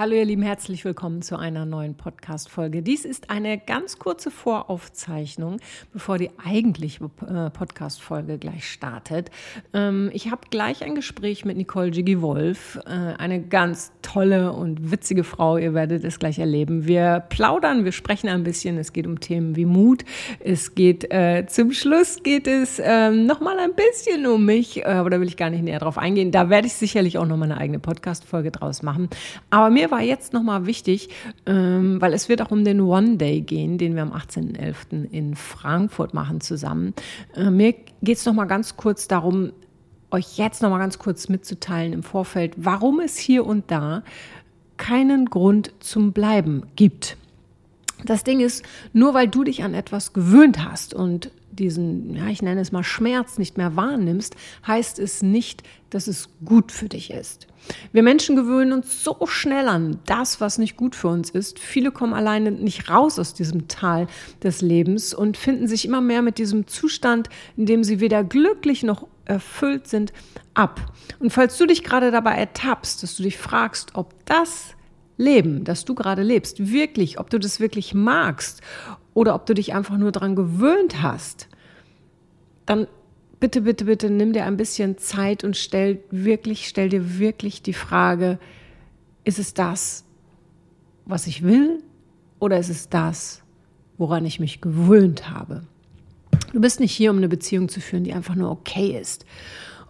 Hallo ihr Lieben, herzlich willkommen zu einer neuen Podcast-Folge. Dies ist eine ganz kurze Voraufzeichnung, bevor die eigentliche äh, Podcast-Folge gleich startet. Ähm, ich habe gleich ein Gespräch mit Nicole Jiggy Wolf, äh, eine ganz tolle und witzige Frau. Ihr werdet es gleich erleben. Wir plaudern, wir sprechen ein bisschen. Es geht um Themen wie Mut. Es geht äh, zum Schluss geht es ähm, noch mal ein bisschen um mich, aber da will ich gar nicht näher drauf eingehen. Da werde ich sicherlich auch noch mal eine eigene Podcast-Folge draus machen. Aber mir war jetzt nochmal wichtig, ähm, weil es wird auch um den One Day gehen, den wir am 18.11. in Frankfurt machen zusammen. Äh, mir geht es nochmal ganz kurz darum, euch jetzt nochmal ganz kurz mitzuteilen im Vorfeld, warum es hier und da keinen Grund zum Bleiben gibt. Das Ding ist, nur weil du dich an etwas gewöhnt hast und diesen, ja, ich nenne es mal Schmerz nicht mehr wahrnimmst, heißt es nicht, dass es gut für dich ist. Wir Menschen gewöhnen uns so schnell an das, was nicht gut für uns ist. Viele kommen alleine nicht raus aus diesem Tal des Lebens und finden sich immer mehr mit diesem Zustand, in dem sie weder glücklich noch erfüllt sind, ab. Und falls du dich gerade dabei ertappst, dass du dich fragst, ob das Leben, das du gerade lebst, wirklich, ob du das wirklich magst oder ob du dich einfach nur daran gewöhnt hast, dann bitte, bitte, bitte nimm dir ein bisschen Zeit und stell wirklich, stell dir wirklich die Frage, ist es das, was ich will oder ist es das, woran ich mich gewöhnt habe? Du bist nicht hier, um eine Beziehung zu führen, die einfach nur okay ist.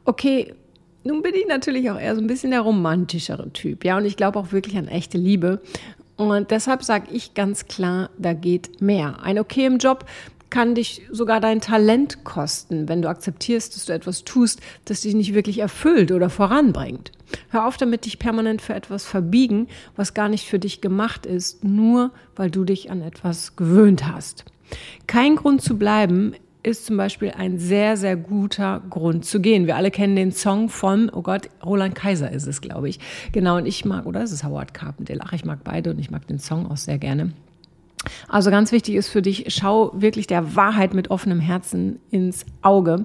Okay, nun bin ich natürlich auch eher so ein bisschen der romantischere Typ, ja, und ich glaube auch wirklich an echte Liebe. Und deshalb sage ich ganz klar, da geht mehr. Ein okay im Job kann dich sogar dein Talent kosten, wenn du akzeptierst, dass du etwas tust, das dich nicht wirklich erfüllt oder voranbringt. Hör auf damit, dich permanent für etwas verbiegen, was gar nicht für dich gemacht ist, nur weil du dich an etwas gewöhnt hast. Kein Grund zu bleiben ist zum Beispiel ein sehr, sehr guter Grund zu gehen. Wir alle kennen den Song von, oh Gott, Roland Kaiser ist es, glaube ich. Genau, und ich mag, oder ist es Howard Carpendale? Ach, ich mag beide und ich mag den Song auch sehr gerne. Also ganz wichtig ist für dich, schau wirklich der Wahrheit mit offenem Herzen ins Auge.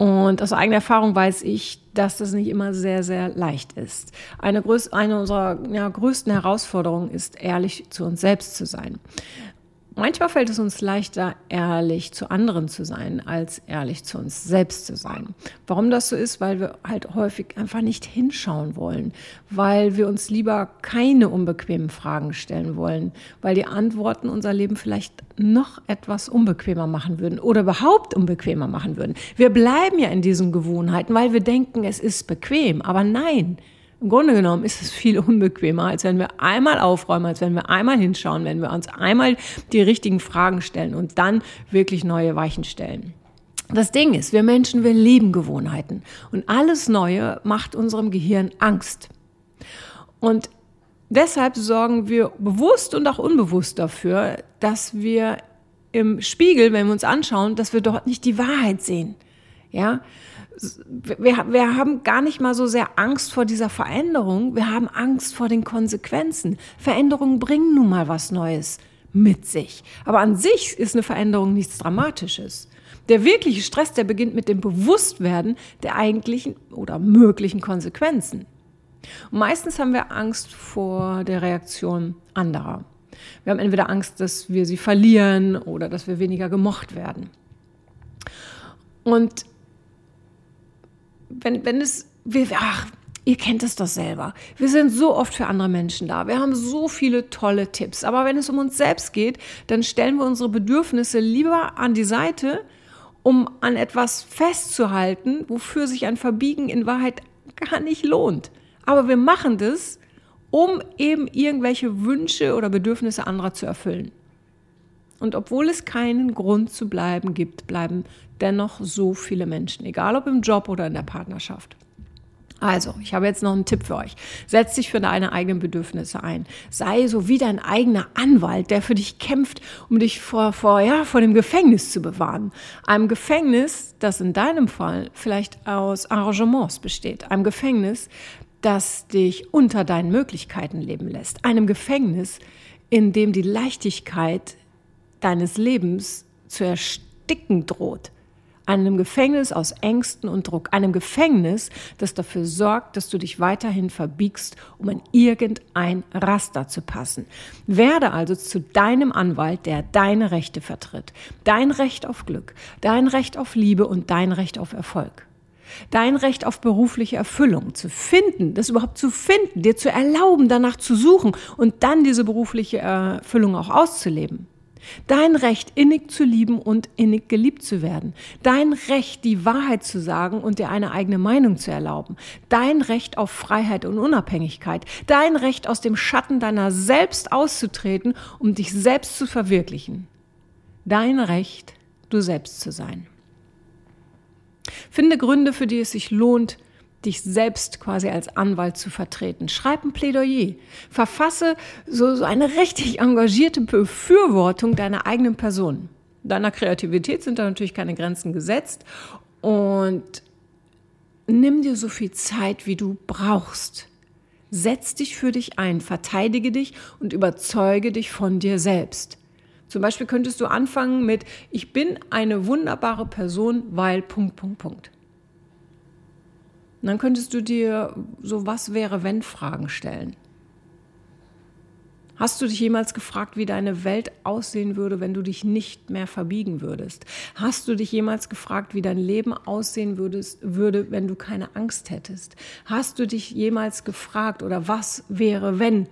Und aus eigener Erfahrung weiß ich, dass das nicht immer sehr, sehr leicht ist. Eine, eine unserer ja, größten Herausforderungen ist, ehrlich zu uns selbst zu sein. Manchmal fällt es uns leichter, ehrlich zu anderen zu sein, als ehrlich zu uns selbst zu sein. Warum das so ist? Weil wir halt häufig einfach nicht hinschauen wollen, weil wir uns lieber keine unbequemen Fragen stellen wollen, weil die Antworten unser Leben vielleicht noch etwas unbequemer machen würden oder überhaupt unbequemer machen würden. Wir bleiben ja in diesen Gewohnheiten, weil wir denken, es ist bequem. Aber nein, im Grunde genommen ist es viel unbequemer, als wenn wir einmal aufräumen, als wenn wir einmal hinschauen, wenn wir uns einmal die richtigen Fragen stellen und dann wirklich neue Weichen stellen. Das Ding ist, wir Menschen, wir lieben Gewohnheiten und alles Neue macht unserem Gehirn Angst. Und deshalb sorgen wir bewusst und auch unbewusst dafür, dass wir im Spiegel, wenn wir uns anschauen, dass wir dort nicht die Wahrheit sehen. Ja, wir, wir haben gar nicht mal so sehr Angst vor dieser Veränderung, wir haben Angst vor den Konsequenzen. Veränderungen bringen nun mal was Neues mit sich. Aber an sich ist eine Veränderung nichts Dramatisches. Der wirkliche Stress, der beginnt mit dem Bewusstwerden der eigentlichen oder möglichen Konsequenzen. Und meistens haben wir Angst vor der Reaktion anderer. Wir haben entweder Angst, dass wir sie verlieren oder dass wir weniger gemocht werden. Und wenn, wenn es, wir, ach, ihr kennt es doch selber. Wir sind so oft für andere Menschen da. Wir haben so viele tolle Tipps. Aber wenn es um uns selbst geht, dann stellen wir unsere Bedürfnisse lieber an die Seite, um an etwas festzuhalten, wofür sich ein Verbiegen in Wahrheit gar nicht lohnt. Aber wir machen das, um eben irgendwelche Wünsche oder Bedürfnisse anderer zu erfüllen. Und obwohl es keinen Grund zu bleiben gibt, bleiben dennoch so viele Menschen, egal ob im Job oder in der Partnerschaft. Also, ich habe jetzt noch einen Tipp für euch. Setz dich für deine eigenen Bedürfnisse ein. Sei so wie dein eigener Anwalt, der für dich kämpft, um dich vor, vor, ja, vor dem Gefängnis zu bewahren. Einem Gefängnis, das in deinem Fall vielleicht aus Arrangements besteht. Einem Gefängnis, das dich unter deinen Möglichkeiten leben lässt. Einem Gefängnis, in dem die Leichtigkeit deines Lebens zu ersticken droht einem Gefängnis aus Ängsten und Druck, einem Gefängnis, das dafür sorgt, dass du dich weiterhin verbiegst, um in irgendein Raster zu passen. Werde also zu deinem Anwalt, der deine Rechte vertritt. Dein Recht auf Glück, dein Recht auf Liebe und dein Recht auf Erfolg. Dein Recht auf berufliche Erfüllung zu finden, das überhaupt zu finden, dir zu erlauben, danach zu suchen und dann diese berufliche Erfüllung auch auszuleben. Dein Recht, innig zu lieben und innig geliebt zu werden. Dein Recht, die Wahrheit zu sagen und dir eine eigene Meinung zu erlauben. Dein Recht auf Freiheit und Unabhängigkeit. Dein Recht, aus dem Schatten deiner selbst auszutreten, um dich selbst zu verwirklichen. Dein Recht, du selbst zu sein. Finde Gründe, für die es sich lohnt, dich selbst quasi als Anwalt zu vertreten. Schreib ein Plädoyer. Verfasse so, so eine richtig engagierte Befürwortung deiner eigenen Person. Deiner Kreativität sind da natürlich keine Grenzen gesetzt. Und nimm dir so viel Zeit, wie du brauchst. Setz dich für dich ein, verteidige dich und überzeuge dich von dir selbst. Zum Beispiel könntest du anfangen mit, ich bin eine wunderbare Person, weil Punkt, Punkt, Punkt. Und dann könntest du dir so was wäre, wenn Fragen stellen. Hast du dich jemals gefragt, wie deine Welt aussehen würde, wenn du dich nicht mehr verbiegen würdest? Hast du dich jemals gefragt, wie dein Leben aussehen würdest, würde, wenn du keine Angst hättest? Hast du dich jemals gefragt oder was wäre, wenn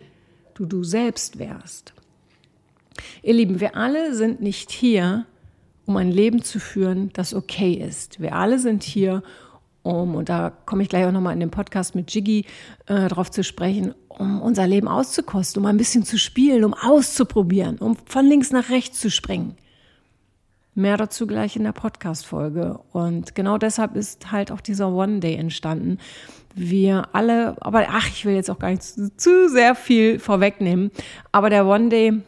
du du selbst wärst? Ihr Lieben, wir alle sind nicht hier, um ein Leben zu führen, das okay ist. Wir alle sind hier, um, und da komme ich gleich auch nochmal in dem Podcast mit Jiggy äh, drauf zu sprechen, um unser Leben auszukosten, um ein bisschen zu spielen, um auszuprobieren, um von links nach rechts zu springen. Mehr dazu gleich in der Podcast-Folge. Und genau deshalb ist halt auch dieser One Day entstanden. Wir alle, aber ach, ich will jetzt auch gar nicht zu, zu sehr viel vorwegnehmen, aber der One Day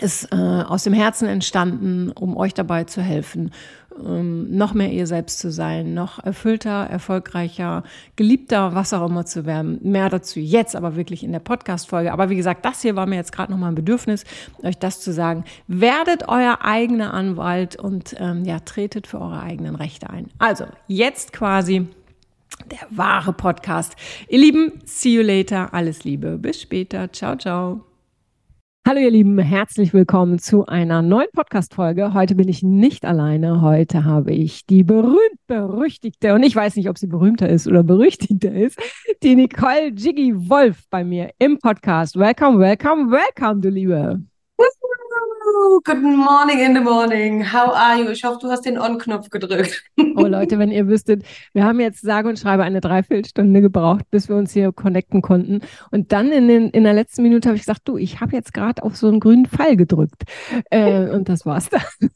ist äh, aus dem Herzen entstanden, um euch dabei zu helfen, noch mehr ihr selbst zu sein, noch erfüllter, erfolgreicher, geliebter, was auch immer zu werden. Mehr dazu jetzt, aber wirklich in der Podcast-Folge. Aber wie gesagt, das hier war mir jetzt gerade nochmal ein Bedürfnis, euch das zu sagen. Werdet euer eigener Anwalt und ähm, ja, tretet für eure eigenen Rechte ein. Also, jetzt quasi der wahre Podcast. Ihr Lieben, see you later. Alles Liebe. Bis später. Ciao, ciao. Hallo ihr Lieben, herzlich willkommen zu einer neuen Podcast-Folge. Heute bin ich nicht alleine. Heute habe ich die berühmt-berüchtigte, und ich weiß nicht, ob sie berühmter ist oder berüchtigter ist, die Nicole Jiggy Wolf bei mir im Podcast. Welcome, welcome, welcome, du Liebe. Good morning in the morning. How are you? Ich hoffe, du hast den On-Knopf gedrückt. Oh Leute, wenn ihr wüsstet, wir haben jetzt sage und schreibe eine Dreiviertelstunde gebraucht, bis wir uns hier connecten konnten. Und dann in, den, in der letzten Minute habe ich gesagt, du, ich habe jetzt gerade auf so einen grünen Pfeil gedrückt. Äh, und das war's dann.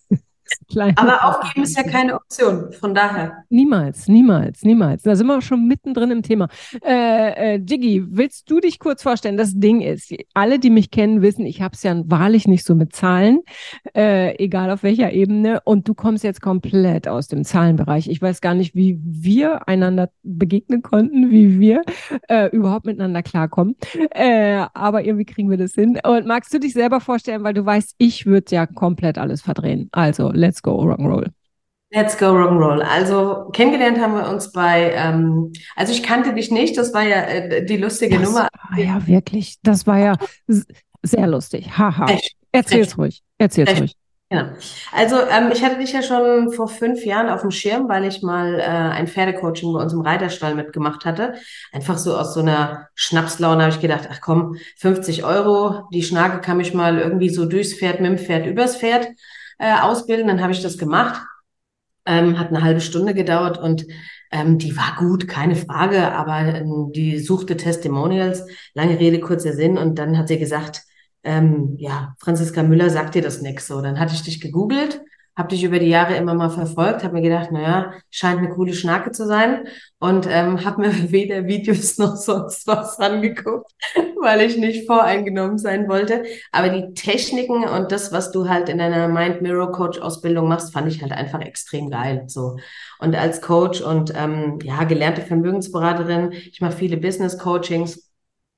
Aber aufgeben ist ja keine Option, von daher. Niemals, niemals, niemals. Da sind wir auch schon mittendrin im Thema. Äh, äh, Jiggy, willst du dich kurz vorstellen? Das Ding ist, alle, die mich kennen, wissen, ich habe es ja wahrlich nicht so mit Zahlen, äh, egal auf welcher Ebene. Und du kommst jetzt komplett aus dem Zahlenbereich. Ich weiß gar nicht, wie wir einander begegnen konnten, wie wir äh, überhaupt miteinander klarkommen. Äh, aber irgendwie kriegen wir das hin. Und magst du dich selber vorstellen, weil du weißt, ich würde ja komplett alles verdrehen. Also, let's go Rock'n'Roll. Let's go Rock'n'Roll. Also kennengelernt haben wir uns bei, ähm, also ich kannte dich nicht, das war ja äh, die lustige das Nummer. War ja wirklich, das war ja sehr lustig. Haha. Erzähl's ruhig. Erzähl's Recht. ruhig. Genau. Also ähm, ich hatte dich ja schon vor fünf Jahren auf dem Schirm, weil ich mal äh, ein Pferdecoaching bei uns im Reiterstall mitgemacht hatte. Einfach so aus so einer Schnapslaune habe ich gedacht, ach komm, 50 Euro, die Schnake kann mich mal irgendwie so durchs Pferd, mit dem Pferd, übers Pferd äh, ausbilden. Dann habe ich das gemacht. Ähm, hat eine halbe Stunde gedauert und ähm, die war gut, keine Frage, aber ähm, die suchte Testimonials, lange Rede, kurzer Sinn. Und dann hat sie gesagt, ähm, ja, Franziska Müller sagt dir das nix so. Dann hatte ich dich gegoogelt habe dich über die Jahre immer mal verfolgt, habe mir gedacht, naja, scheint eine coole Schnacke zu sein und ähm, habe mir weder Videos noch sonst was angeguckt, weil ich nicht voreingenommen sein wollte. Aber die Techniken und das, was du halt in deiner Mind Mirror Coach Ausbildung machst, fand ich halt einfach extrem geil. So und als Coach und ähm, ja gelernte Vermögensberaterin, ich mache viele Business Coachings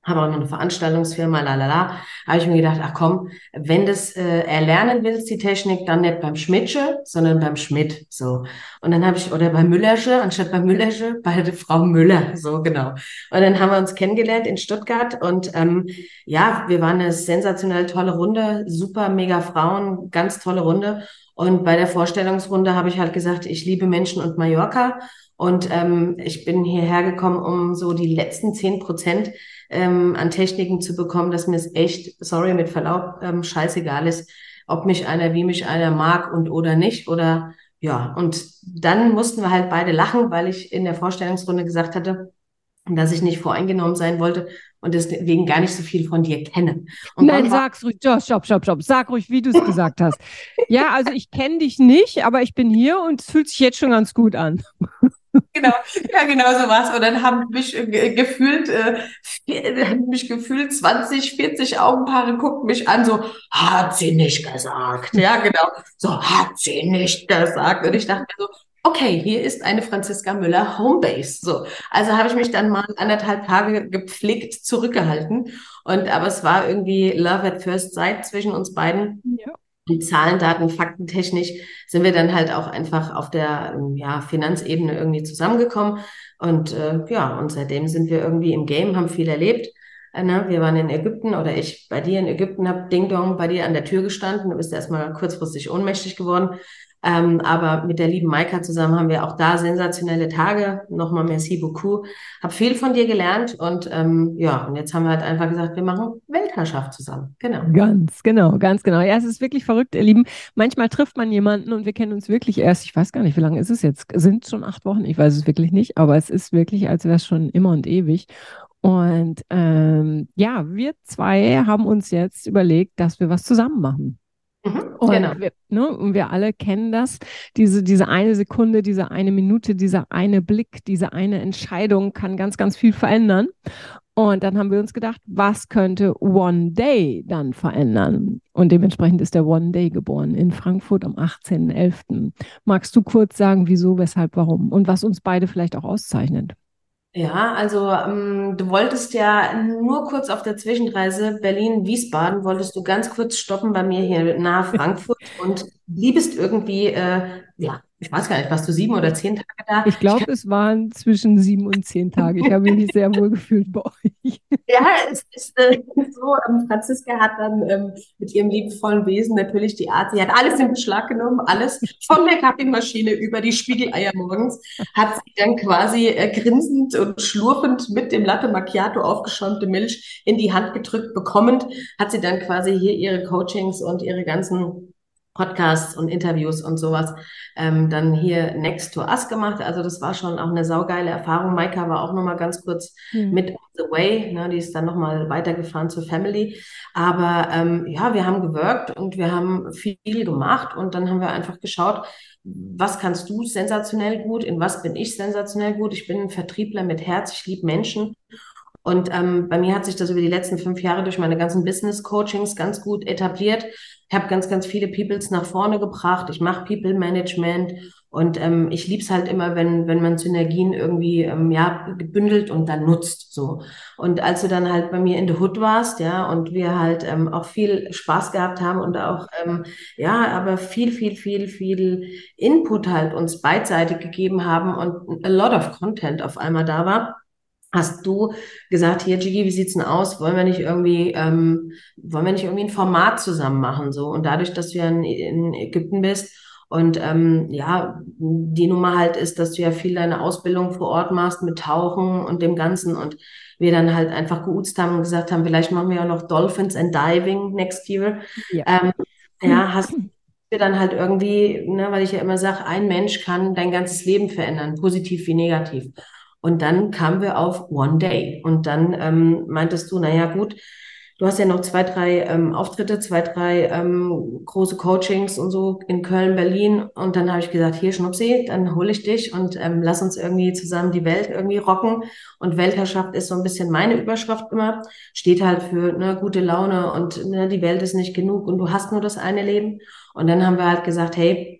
habe auch noch eine Veranstaltungsfirma, la la la. Habe ich mir gedacht, ach komm, wenn du es äh, erlernen willst, die Technik, dann nicht beim Schmidtsche, sondern beim Schmidt. So. Und dann habe ich, oder bei Müllersche, anstatt bei Müllersche, bei der Frau Müller. So, genau. Und dann haben wir uns kennengelernt in Stuttgart und ähm, ja, wir waren eine sensationell tolle Runde, super, mega Frauen, ganz tolle Runde. Und bei der Vorstellungsrunde habe ich halt gesagt, ich liebe Menschen und Mallorca. Und ähm, ich bin hierher gekommen, um so die letzten zehn Prozent ähm, an Techniken zu bekommen, dass mir es echt, sorry, mit Verlaub, ähm, scheißegal ist, ob mich einer, wie mich einer mag und oder nicht. Oder ja, und dann mussten wir halt beide lachen, weil ich in der Vorstellungsrunde gesagt hatte, dass ich nicht voreingenommen sein wollte und deswegen gar nicht so viel von dir kenne. Und Nein, sag's ruhig, stopp, stopp, stopp, sag ruhig, wie du es gesagt hast. Ja, also ich kenne dich nicht, aber ich bin hier und es fühlt sich jetzt schon ganz gut an. Genau, ja, genau so was. Und dann haben mich äh, gefühlt, äh, haben mich gefühlt 20, 40 Augenpaare gucken mich an, so, hat sie nicht gesagt. Ja, genau. So, hat sie nicht gesagt. Und ich dachte mir so, okay, hier ist eine Franziska Müller Homebase. So, also habe ich mich dann mal anderthalb Tage gepflegt zurückgehalten. Und aber es war irgendwie Love at First Sight zwischen uns beiden. Ja. Und Zahlen, Daten, Faktentechnisch sind wir dann halt auch einfach auf der ja, Finanzebene irgendwie zusammengekommen. Und äh, ja, und seitdem sind wir irgendwie im Game, haben viel erlebt. Äh, ne? Wir waren in Ägypten oder ich bei dir in Ägypten, habe Ding Dong bei dir an der Tür gestanden, du bist erstmal kurzfristig ohnmächtig geworden. Ähm, aber mit der lieben Maika zusammen haben wir auch da sensationelle Tage. Nochmal merci beaucoup. Hab viel von dir gelernt und ähm, ja, und jetzt haben wir halt einfach gesagt, wir machen Weltherrschaft zusammen. Genau. Ganz genau, ganz genau. Ja, es ist wirklich verrückt, ihr Lieben. Manchmal trifft man jemanden und wir kennen uns wirklich erst, ich weiß gar nicht, wie lange ist es jetzt? Sind es schon acht Wochen? Ich weiß es wirklich nicht, aber es ist wirklich, als wäre es schon immer und ewig. Und ähm, ja, wir zwei haben uns jetzt überlegt, dass wir was zusammen machen. Mhm, und, genau. wir, ne, und wir alle kennen das, diese, diese eine Sekunde, diese eine Minute, dieser eine Blick, diese eine Entscheidung kann ganz, ganz viel verändern. Und dann haben wir uns gedacht, was könnte One Day dann verändern? Und dementsprechend ist der One Day geboren in Frankfurt am 18.11. Magst du kurz sagen, wieso, weshalb, warum und was uns beide vielleicht auch auszeichnet? Ja, also ähm, du wolltest ja nur kurz auf der Zwischenreise Berlin-Wiesbaden, wolltest du ganz kurz stoppen bei mir hier nahe Frankfurt und liebest irgendwie, äh, ja, ich weiß gar nicht, warst du sieben oder zehn Tage da? Ich glaube, es waren zwischen sieben und zehn Tage. Ich habe mich sehr wohl gefühlt bei euch. Ja, es ist äh, so, ähm, Franziska hat dann ähm, mit ihrem liebevollen Wesen natürlich die Art, sie hat alles in Beschlag genommen, alles von der Kaffeemaschine über die Spiegeleier morgens, hat sie dann quasi äh, grinsend und schlurfend mit dem Latte Macchiato aufgeschäumte Milch in die Hand gedrückt bekommend, hat sie dann quasi hier ihre Coachings und ihre ganzen Podcasts und Interviews und sowas ähm, dann hier Next to Us gemacht. Also das war schon auch eine saugeile Erfahrung. Maika war auch nochmal ganz kurz mhm. mit on the way. Ne? Die ist dann nochmal weitergefahren zur Family. Aber ähm, ja, wir haben gewirkt und wir haben viel gemacht und dann haben wir einfach geschaut, was kannst du sensationell gut, in was bin ich sensationell gut. Ich bin ein Vertriebler mit Herz, ich liebe Menschen und ähm, bei mir hat sich das über die letzten fünf Jahre durch meine ganzen Business-Coachings ganz gut etabliert. Ich habe ganz, ganz viele Peoples nach vorne gebracht. Ich mache People-Management und ähm, ich lieb's halt immer, wenn, wenn man Synergien irgendwie ähm, ja, gebündelt und dann nutzt. so. Und als du dann halt bei mir in the Hood warst, ja, und wir halt ähm, auch viel Spaß gehabt haben und auch, ähm, ja, aber viel, viel, viel, viel Input halt uns beidseitig gegeben haben und a lot of Content auf einmal da war hast du gesagt, hier, Gigi, wie sieht's denn aus? Wollen wir nicht irgendwie, ähm, wollen wir nicht irgendwie ein Format zusammen machen? So, und dadurch, dass du ja in, in Ägypten bist und ähm, ja, die Nummer halt ist, dass du ja viel deine Ausbildung vor Ort machst mit Tauchen und dem Ganzen und wir dann halt einfach geuzt haben und gesagt haben, vielleicht machen wir auch noch Dolphins and Diving next year. Ja, ähm, ja hast wir dann halt irgendwie, ne, weil ich ja immer sage, ein Mensch kann dein ganzes Leben verändern, positiv wie negativ. Und dann kamen wir auf One Day. Und dann ähm, meintest du, naja, gut, du hast ja noch zwei, drei ähm, Auftritte, zwei, drei ähm, große Coachings und so in Köln, Berlin. Und dann habe ich gesagt, hier Schnupsi, dann hole ich dich und ähm, lass uns irgendwie zusammen die Welt irgendwie rocken. Und Weltherrschaft ist so ein bisschen meine Überschrift immer. Steht halt für ne, gute Laune und ne, die Welt ist nicht genug und du hast nur das eine Leben. Und dann haben wir halt gesagt, hey,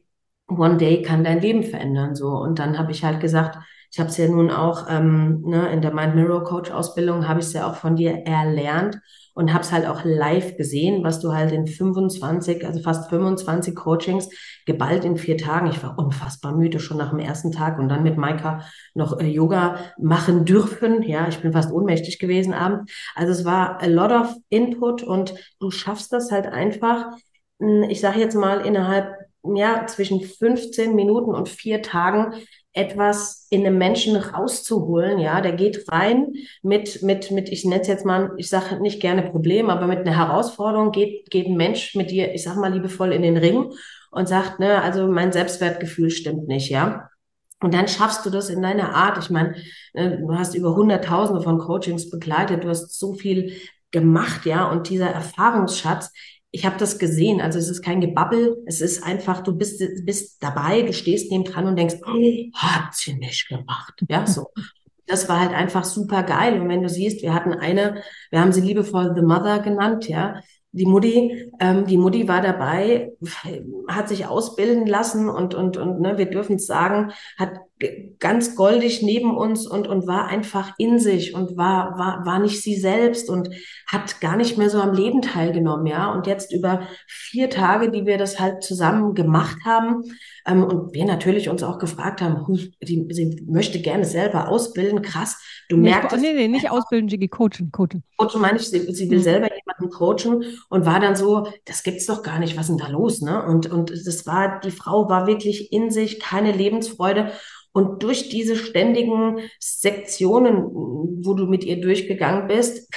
one day kann dein Leben verändern. So. Und dann habe ich halt gesagt, ich habe es ja nun auch ähm, ne, in der Mind Mirror Coach Ausbildung, habe ich es ja auch von dir erlernt und habe es halt auch live gesehen, was du halt in 25, also fast 25 Coachings geballt in vier Tagen. Ich war unfassbar müde schon nach dem ersten Tag und dann mit Maika noch äh, Yoga machen dürfen. Ja, ich bin fast ohnmächtig gewesen abends. Also es war a lot of input und du schaffst das halt einfach. Hm, ich sage jetzt mal innerhalb ja, zwischen 15 Minuten und vier Tagen etwas in einem Menschen rauszuholen, ja, der geht rein mit, mit, mit, ich nenne es jetzt mal, ich sage nicht gerne Problem, aber mit einer Herausforderung geht, geht ein Mensch mit dir, ich sag mal liebevoll in den Ring und sagt, ne, also mein Selbstwertgefühl stimmt nicht, ja. Und dann schaffst du das in deiner Art. Ich meine, äh, du hast über Hunderttausende von Coachings begleitet, du hast so viel gemacht, ja, und dieser Erfahrungsschatz, ich habe das gesehen. Also es ist kein Gebabbel, es ist einfach, du bist, bist dabei, du stehst neben dran und denkst, oh, hat sie nicht gemacht. Ja, so. Das war halt einfach super geil. Und wenn du siehst, wir hatten eine, wir haben sie liebevoll The Mother genannt, ja, die Mutti, ähm, die Mutti war dabei, hat sich ausbilden lassen und und und ne, wir dürfen es sagen, hat ganz goldig neben uns und und war einfach in sich und war war war nicht sie selbst und hat gar nicht mehr so am Leben teilgenommen, ja. Und jetzt über vier Tage, die wir das halt zusammen gemacht haben, ähm, und wir natürlich uns auch gefragt haben, die, sie möchte gerne selber ausbilden, krass. Du merkst. Nee, nee, nicht ausbilden, Jiggy, coachen, coachen. Coachen meine ich, sie, sie will mhm. selber jemanden coachen und war dann so, das gibt's doch gar nicht, was ist denn da los, ne? Und, und das war, die Frau war wirklich in sich, keine Lebensfreude. Und durch diese ständigen Sektionen, wo du mit ihr durchgegangen bist,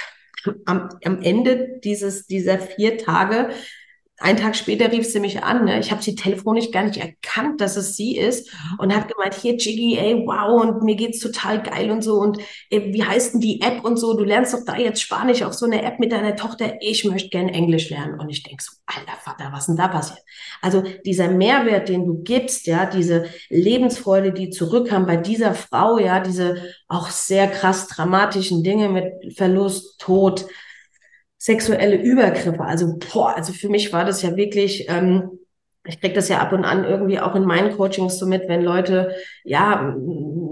am, am Ende dieses, dieser vier Tage ein Tag später rief sie mich an. Ne? Ich habe sie telefonisch gar nicht erkannt, dass es sie ist mhm. und hat gemeint, hier Jiggy, ey, wow, und mir geht's total geil und so. Und ey, wie heißt denn die App und so? Du lernst doch da jetzt Spanisch auf so eine App mit deiner Tochter. Ich möchte gern Englisch lernen. Und ich denk so, alter Vater, was denn da passiert? Also dieser Mehrwert, den du gibst, ja, diese Lebensfreude, die zurückkam bei dieser Frau, ja, diese auch sehr krass dramatischen Dinge mit Verlust, Tod, sexuelle Übergriffe. Also, boah, also für mich war das ja wirklich, ähm, ich kriege das ja ab und an irgendwie auch in meinen Coachings so mit, wenn Leute ja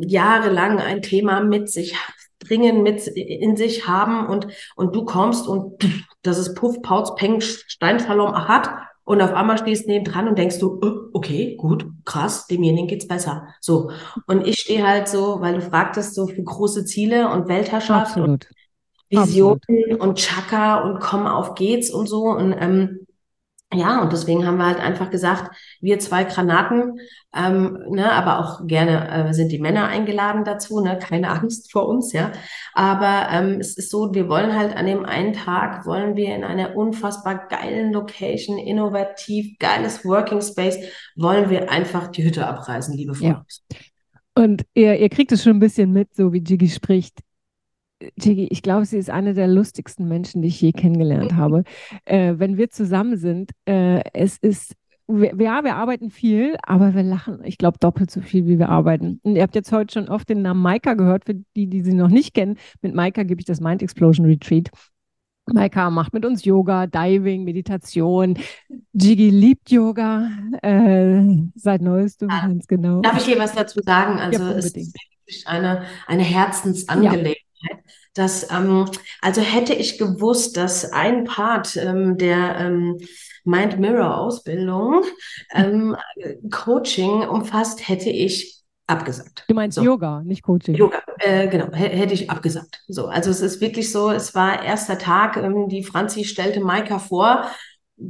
jahrelang ein Thema mit sich bringen, mit in sich haben und, und du kommst und das ist Puff, Pauz, Peng, Steinsalom, Achat und auf einmal stehst neben dran und denkst du, oh, okay, gut, krass, demjenigen geht's besser. So. Und ich stehe halt so, weil du fragtest, so für große Ziele und Weltherrschaft Absolut. und Visionen Absolut. und Chaka und komm auf geht's und so. Und ähm, ja, und deswegen haben wir halt einfach gesagt, wir zwei Granaten, ähm, ne, aber auch gerne äh, sind die Männer eingeladen dazu, ne, keine Angst vor uns, ja. Aber ähm, es ist so, wir wollen halt an dem einen Tag, wollen wir in einer unfassbar geilen Location, innovativ, geiles Working Space, wollen wir einfach die Hütte abreißen, liebe Freunde. Ja. Und ihr, ihr kriegt es schon ein bisschen mit, so wie Jiggy spricht. Tigi, ich glaube, sie ist eine der lustigsten Menschen, die ich je kennengelernt habe. Äh, wenn wir zusammen sind, äh, es ist, wir, ja, wir arbeiten viel, aber wir lachen, ich glaube, doppelt so viel, wie wir arbeiten. Und ihr habt jetzt heute schon oft den Namen Maika gehört, für die, die sie noch nicht kennen. Mit Maika gebe ich das Mind Explosion Retreat. Maika macht mit uns Yoga, Diving, Meditation. Jiggy liebt Yoga äh, seit neuestem, ja. ganz genau. Darf ich hier was dazu sagen? Also ja, es ist eine, eine Herzensangelegenheit. Ja dass, ähm, also hätte ich gewusst, dass ein Part ähm, der ähm, Mind Mirror Ausbildung ähm, Coaching umfasst, hätte ich abgesagt. Du meinst so. Yoga, nicht Coaching? Yoga, äh, genau, hätte ich abgesagt. So, also es ist wirklich so, es war erster Tag, ähm, die Franzi stellte Maika vor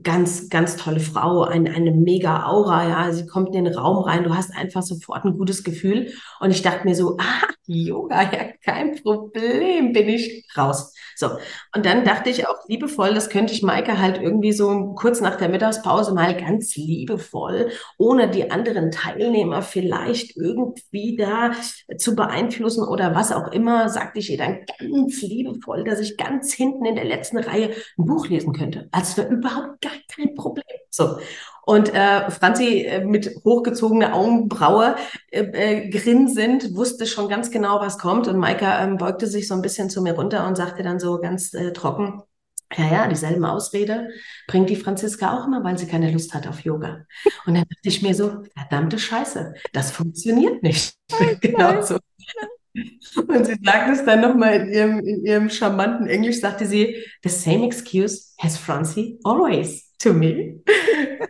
ganz, ganz tolle Frau, ein, eine mega Aura, ja. Sie kommt in den Raum rein, du hast einfach sofort ein gutes Gefühl. Und ich dachte mir so, ah, Yoga, ja, kein Problem, bin ich raus. So. Und dann dachte ich auch liebevoll, das könnte ich Maike halt irgendwie so kurz nach der Mittagspause mal ganz liebevoll, ohne die anderen Teilnehmer vielleicht irgendwie da zu beeinflussen oder was auch immer, sagte ich ihr dann ganz liebevoll, dass ich ganz hinten in der letzten Reihe ein Buch lesen könnte. Also überhaupt gar kein Problem. So. Und äh, Franzi äh, mit hochgezogener Augenbraue äh, äh, grinsend wusste schon ganz genau, was kommt. Und Maika ähm, beugte sich so ein bisschen zu mir runter und sagte dann so ganz äh, trocken, Ja, ja, dieselben Ausrede bringt die Franziska auch immer, weil sie keine Lust hat auf Yoga. Und dann dachte ich mir so, verdammte Scheiße, das funktioniert nicht. genau so. Und sie sagt es dann nochmal in ihrem, in ihrem charmanten Englisch, sagte sie, the same excuse has Francie always to me.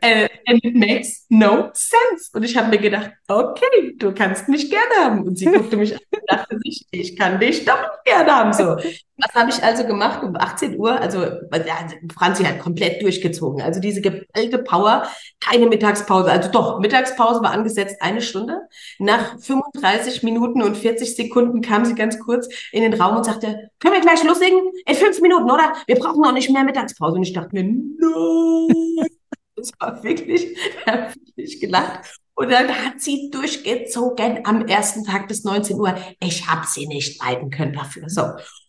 and, and it makes no sense. Und ich habe mir gedacht, okay, du kannst mich gerne haben. Und sie guckte mich an und dachte sich, ich kann dich doch gerne haben. So. Was habe ich also gemacht um 18 Uhr? Also, also Franzi hat komplett durchgezogen. Also diese geballte Power, keine Mittagspause. Also doch, Mittagspause war angesetzt eine Stunde. Nach 35 Minuten und 40 Sekunden kam sie ganz kurz in den Raum und sagte, können wir gleich loslegen? In fünf Minuten, oder? Wir brauchen noch nicht mehr Mittagspause. Und ich dachte mir, no. Das war wirklich, da habe ich gelacht. Und dann hat sie durchgezogen am ersten Tag bis 19 Uhr. Ich habe sie nicht leiden können dafür. So.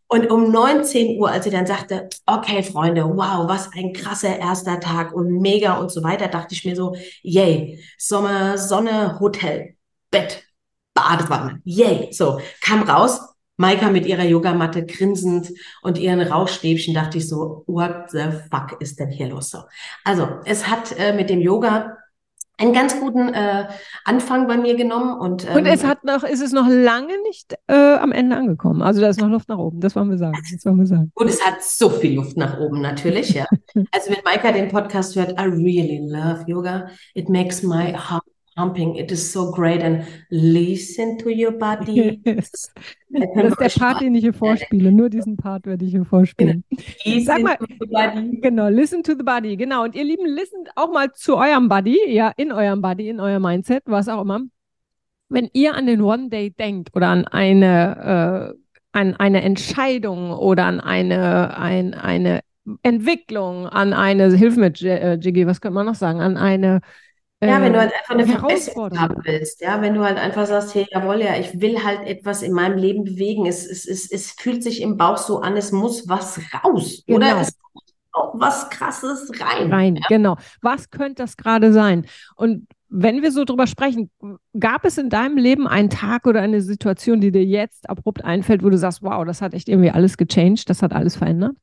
Und um 19 Uhr, als sie dann sagte, okay, Freunde, wow, was ein krasser erster Tag und mega und so weiter, dachte ich mir so, yay, Sommer, Sonne, Hotel, Bett, Badewanne, yay. So, kam raus, Maika mit ihrer Yogamatte grinsend und ihren Rauschstäbchen, dachte ich so, what the fuck ist denn hier los? So. Also, es hat äh, mit dem Yoga einen ganz guten äh, Anfang bei mir genommen. Und, ähm, und es hat noch, ist es noch lange nicht äh, am Ende angekommen. Also da ist noch Luft nach oben, das wollen wir sagen. Das wollen wir sagen. Und es hat so viel Luft nach oben, natürlich, ja. also wenn Maika den Podcast hört, I really love yoga. It makes my heart pumping. It is so great and listen to your body. Das ist der Part, den ich hier vorspiele. Nur diesen Part werde ich hier vorspielen. Genau. Sag mal, genau, listen to the body. Genau. Und ihr Lieben, listen auch mal zu eurem Body, ja, in eurem Body, in eurem Mindset, was auch immer. Wenn ihr an den One Day denkt oder an eine, äh, an eine Entscheidung oder an eine, ein, eine Entwicklung, an eine, hilf mir, äh, Jiggy, was könnte man noch sagen, an eine ja, wenn du halt einfach eine Verbesserung haben willst, ja, wenn du halt einfach sagst, hey, jawohl, ja, ich will halt etwas in meinem Leben bewegen, es, es, es, es fühlt sich im Bauch so an, es muss was raus, genau. oder? Es muss auch was Krasses rein. Rein, ja? genau. Was könnte das gerade sein? Und wenn wir so drüber sprechen, gab es in deinem Leben einen Tag oder eine Situation, die dir jetzt abrupt einfällt, wo du sagst, wow, das hat echt irgendwie alles gechanged, das hat alles verändert?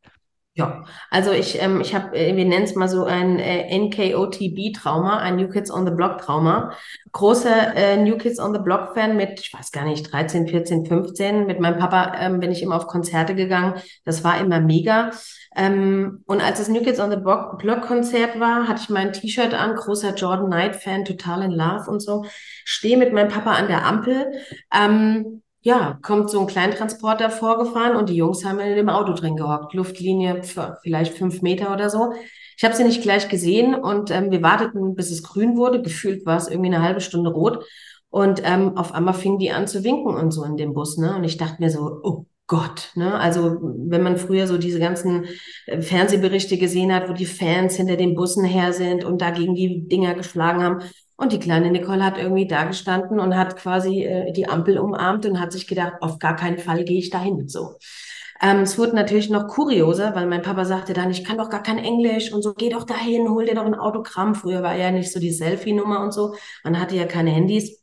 Ja, also ich, ähm, ich habe, äh, wir nennen es mal so ein äh, NKOTB-Trauma, ein New Kids on the Block-Trauma. Großer äh, New Kids on the Block-Fan mit, ich weiß gar nicht, 13, 14, 15. Mit meinem Papa ähm, bin ich immer auf Konzerte gegangen. Das war immer mega. Ähm, und als das New Kids on the Block-Konzert war, hatte ich mein T-Shirt an, großer Jordan Knight-Fan, total in Love und so. Stehe mit meinem Papa an der Ampel. Ähm, ja, kommt so ein Kleintransporter vorgefahren und die Jungs haben in dem Auto drin gehockt. Luftlinie vielleicht fünf Meter oder so. Ich habe sie nicht gleich gesehen und ähm, wir warteten, bis es grün wurde. Gefühlt war es irgendwie eine halbe Stunde rot. Und ähm, auf einmal fingen die an zu winken und so in dem Bus. Ne? Und ich dachte mir so, oh Gott, ne? Also wenn man früher so diese ganzen äh, Fernsehberichte gesehen hat, wo die Fans hinter den Bussen her sind und dagegen die Dinger geschlagen haben, und die kleine Nicole hat irgendwie da gestanden und hat quasi äh, die Ampel umarmt und hat sich gedacht, auf gar keinen Fall gehe ich dahin. So. Ähm, es wurde natürlich noch kurioser, weil mein Papa sagte dann, ich kann doch gar kein Englisch und so, geh doch dahin, hol dir doch ein Autogramm. Früher war ja nicht so die Selfie-Nummer und so. Man hatte ja keine Handys.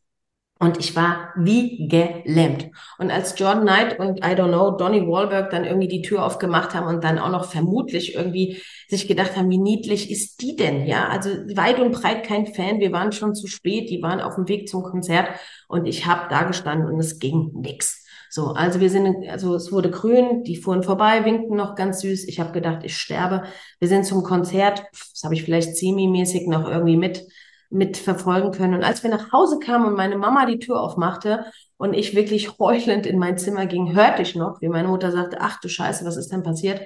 Und ich war wie gelähmt. Und als Jordan Knight und I don't know, Donny Wahlberg dann irgendwie die Tür aufgemacht haben und dann auch noch vermutlich irgendwie sich gedacht haben, wie niedlich ist die denn? Ja, also weit und breit kein Fan. Wir waren schon zu spät. Die waren auf dem Weg zum Konzert und ich habe da gestanden und es ging nix. So, also wir sind, also es wurde grün, die fuhren vorbei, winkten noch ganz süß. Ich habe gedacht, ich sterbe. Wir sind zum Konzert, das habe ich vielleicht semi-mäßig noch irgendwie mit mitverfolgen können. Und als wir nach Hause kamen und meine Mama die Tür aufmachte und ich wirklich heulend in mein Zimmer ging, hörte ich noch, wie meine Mutter sagte, ach du Scheiße, was ist denn passiert?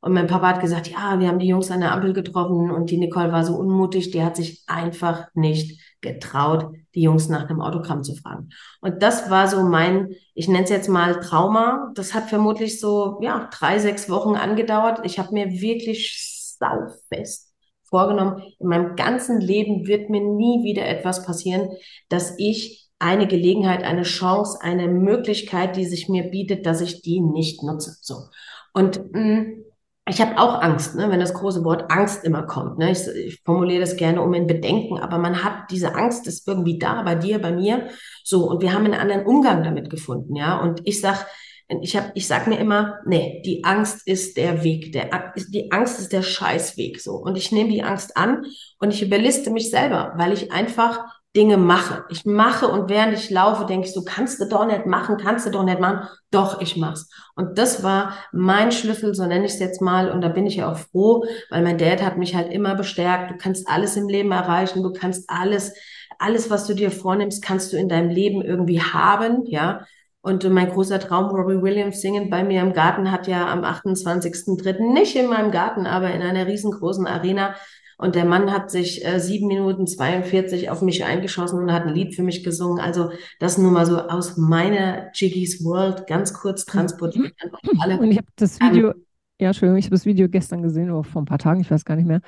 Und mein Papa hat gesagt, ja, wir haben die Jungs an der Ampel getroffen und die Nicole war so unmutig, die hat sich einfach nicht getraut, die Jungs nach einem Autogramm zu fragen. Und das war so mein, ich nenne es jetzt mal Trauma. Das hat vermutlich so, ja, drei, sechs Wochen angedauert. Ich habe mir wirklich saufest vorgenommen, in meinem ganzen Leben wird mir nie wieder etwas passieren, dass ich eine Gelegenheit, eine Chance, eine Möglichkeit, die sich mir bietet, dass ich die nicht nutze. So. Und mh, mm, ich habe auch Angst, ne, wenn das große Wort Angst immer kommt. Ne? Ich, ich formuliere das gerne um in Bedenken, aber man hat diese Angst, ist irgendwie da, bei dir, bei mir. So, und wir haben einen anderen Umgang damit gefunden, ja. Und ich sag, ich habe, ich sag mir immer, nee, die Angst ist der Weg, der, die Angst ist der Scheißweg, so. Und ich nehme die Angst an und ich überliste mich selber, weil ich einfach Dinge mache. Ich mache und während ich laufe, denke ich, so kannst du doch nicht machen, kannst du doch nicht machen. Doch, ich mach's. Und das war mein Schlüssel, so nenne ich es jetzt mal. Und da bin ich ja auch froh, weil mein Dad hat mich halt immer bestärkt. Du kannst alles im Leben erreichen. Du kannst alles, alles, was du dir vornimmst, kannst du in deinem Leben irgendwie haben, ja. Und mein großer Traum, Robbie Williams singend bei mir im Garten, hat ja am 28.03. nicht in meinem Garten, aber in einer riesengroßen Arena und der Mann hat sich äh, sieben Minuten 42 auf mich eingeschossen und hat ein Lied für mich gesungen. Also das nur mal so aus meiner Jiggy's World ganz kurz transportiert. Alle und ich habe das Video, ja, Entschuldigung, ich habe das Video gestern gesehen oder vor ein paar Tagen, ich weiß gar nicht mehr.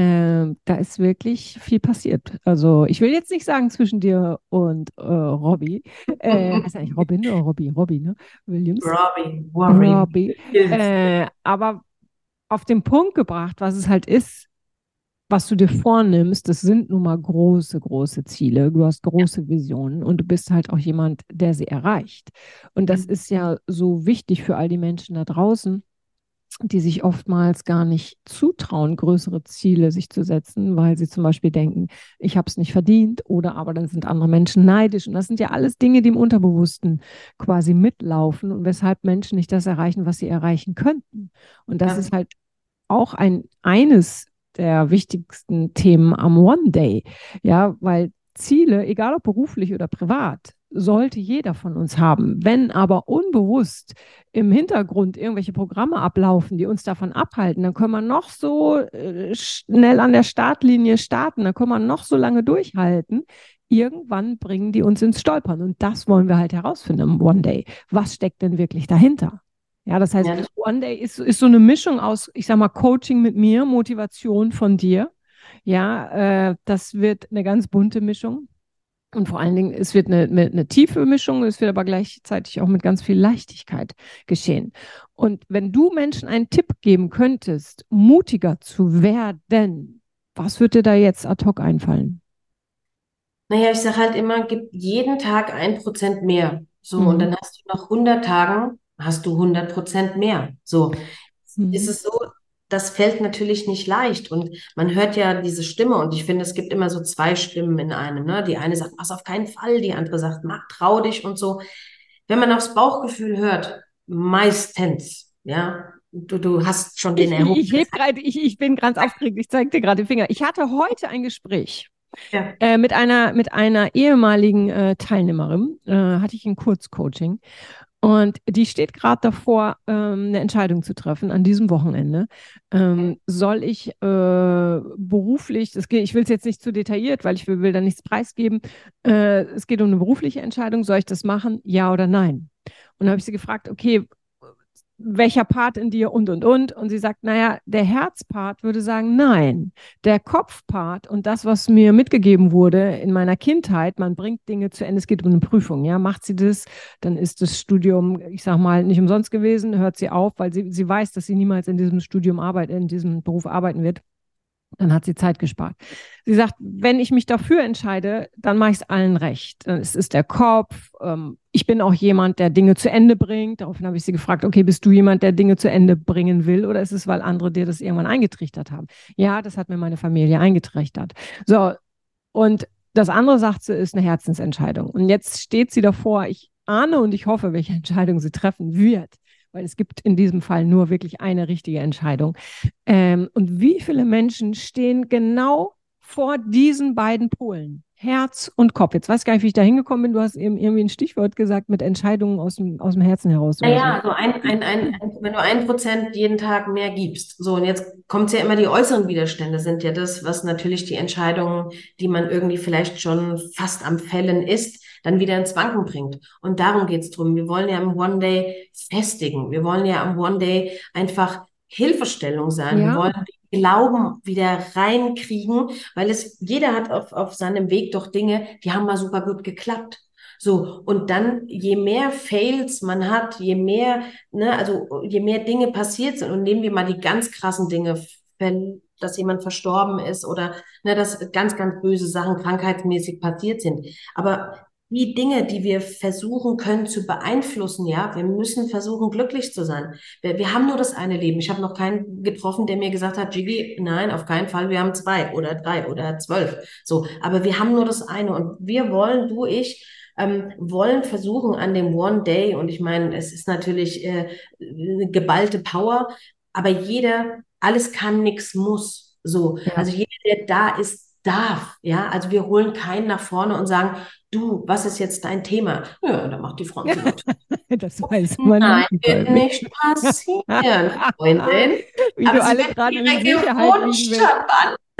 Ähm, da ist wirklich viel passiert. Also ich will jetzt nicht sagen zwischen dir und äh, Robbie. Äh, heißt eigentlich Robin oder Robbie? Robbie, ne? Williams. Robbie. Robbie. Robbie. Äh, aber auf den Punkt gebracht, was es halt ist, was du dir vornimmst, das sind nun mal große, große Ziele. Du hast große Visionen und du bist halt auch jemand, der sie erreicht. Und das mhm. ist ja so wichtig für all die Menschen da draußen, die sich oftmals gar nicht zutrauen, größere Ziele sich zu setzen, weil sie zum Beispiel denken, ich habe es nicht verdient oder aber dann sind andere Menschen neidisch. Und das sind ja alles Dinge, die im Unterbewussten quasi mitlaufen und weshalb Menschen nicht das erreichen, was sie erreichen könnten. Und das ja. ist halt auch ein eines der wichtigsten Themen am One Day. Ja, weil Ziele, egal ob beruflich oder privat, sollte jeder von uns haben. Wenn aber unbewusst im Hintergrund irgendwelche Programme ablaufen, die uns davon abhalten, dann können wir noch so äh, schnell an der Startlinie starten, dann können wir noch so lange durchhalten. Irgendwann bringen die uns ins Stolpern. Und das wollen wir halt herausfinden im One Day. Was steckt denn wirklich dahinter? Ja, das heißt, ja. One Day ist, ist so eine Mischung aus, ich sag mal, Coaching mit mir, Motivation von dir. Ja, äh, das wird eine ganz bunte Mischung. Und vor allen Dingen, es wird eine, eine, tiefe Mischung, es wird aber gleichzeitig auch mit ganz viel Leichtigkeit geschehen. Und wenn du Menschen einen Tipp geben könntest, mutiger zu werden, was würde dir da jetzt ad hoc einfallen? Naja, ich sage halt immer, gib jeden Tag ein Prozent mehr. So, mhm. und dann hast du nach 100 Tagen hast du 100 Prozent mehr. So mhm. ist es so, das fällt natürlich nicht leicht. Und man hört ja diese Stimme und ich finde, es gibt immer so zwei Stimmen in einem. Ne? Die eine sagt, mach auf keinen Fall, die andere sagt, mach, trau dich und so. Wenn man aufs Bauchgefühl hört, meistens, ja, du, du hast schon den Erhob. Ich, ich, grad, ich, ich bin ganz aufgeregt, ich zeige dir gerade den Finger. Ich hatte heute ein Gespräch. Ja. Äh, mit einer mit einer ehemaligen äh, Teilnehmerin äh, hatte ich ein Kurzcoaching und die steht gerade davor, ähm, eine Entscheidung zu treffen an diesem Wochenende. Ähm, soll ich äh, beruflich, das geht, ich will es jetzt nicht zu detailliert, weil ich will, will da nichts preisgeben. Äh, es geht um eine berufliche Entscheidung. Soll ich das machen? Ja oder nein? Und dann habe ich sie gefragt, okay, welcher Part in dir und und und. Und sie sagt, naja, der Herzpart würde sagen, nein. Der Kopfpart und das, was mir mitgegeben wurde in meiner Kindheit, man bringt Dinge zu Ende, es geht um eine Prüfung, ja. Macht sie das, dann ist das Studium, ich sag mal, nicht umsonst gewesen, hört sie auf, weil sie, sie weiß, dass sie niemals in diesem Studium arbeiten, in diesem Beruf arbeiten wird. Dann hat sie Zeit gespart. Sie sagt, wenn ich mich dafür entscheide, dann mache ich es allen recht. Es ist der Kopf. Ähm, ich bin auch jemand, der Dinge zu Ende bringt. Daraufhin habe ich sie gefragt, okay, bist du jemand, der Dinge zu Ende bringen will oder ist es, weil andere dir das irgendwann eingetrichtert haben? Ja, das hat mir meine Familie eingetrichtert. So, und das andere, sagt sie, ist eine Herzensentscheidung. Und jetzt steht sie davor, ich ahne und ich hoffe, welche Entscheidung sie treffen wird weil es gibt in diesem Fall nur wirklich eine richtige Entscheidung. Ähm, und wie viele Menschen stehen genau vor diesen beiden Polen? Herz und Kopf. Jetzt weiß ich gar nicht, wie ich da hingekommen bin. Du hast eben irgendwie ein Stichwort gesagt mit Entscheidungen aus dem, aus dem Herzen heraus. Naja, so. also ein, ein, ein, wenn du ein Prozent jeden Tag mehr gibst. So, und jetzt kommt es ja immer, die äußeren Widerstände sind ja das, was natürlich die Entscheidungen, die man irgendwie vielleicht schon fast am Fällen ist, dann wieder ins Wanken bringt. Und darum geht's drum. Wir wollen ja am One Day festigen. Wir wollen ja am One Day einfach Hilfestellung sein. Ja. Wir wollen Glauben wieder reinkriegen, weil es, jeder hat auf, auf seinem Weg doch Dinge, die haben mal super gut geklappt. So, und dann, je mehr Fails man hat, je mehr, ne, also je mehr Dinge passiert sind, und nehmen wir mal die ganz krassen Dinge, wenn dass jemand verstorben ist oder ne, dass ganz, ganz böse Sachen krankheitsmäßig passiert sind. Aber die Dinge, die wir versuchen können zu beeinflussen, ja, wir müssen versuchen, glücklich zu sein. Wir, wir haben nur das eine Leben. Ich habe noch keinen getroffen, der mir gesagt hat, Gigi, nein, auf keinen Fall, wir haben zwei oder drei oder zwölf. So, aber wir haben nur das eine und wir wollen, du, ich, ähm, wollen versuchen an dem One Day, und ich meine, es ist natürlich äh, geballte Power, aber jeder, alles kann, nichts muss. So, ja. also jeder, der da ist, darf. Ja, also wir holen keinen nach vorne und sagen, du, was ist jetzt dein Thema? Ja, dann macht die Front das weiß man Nein, nicht. wird nicht passieren, Freundin. Wie Aber du alle gerade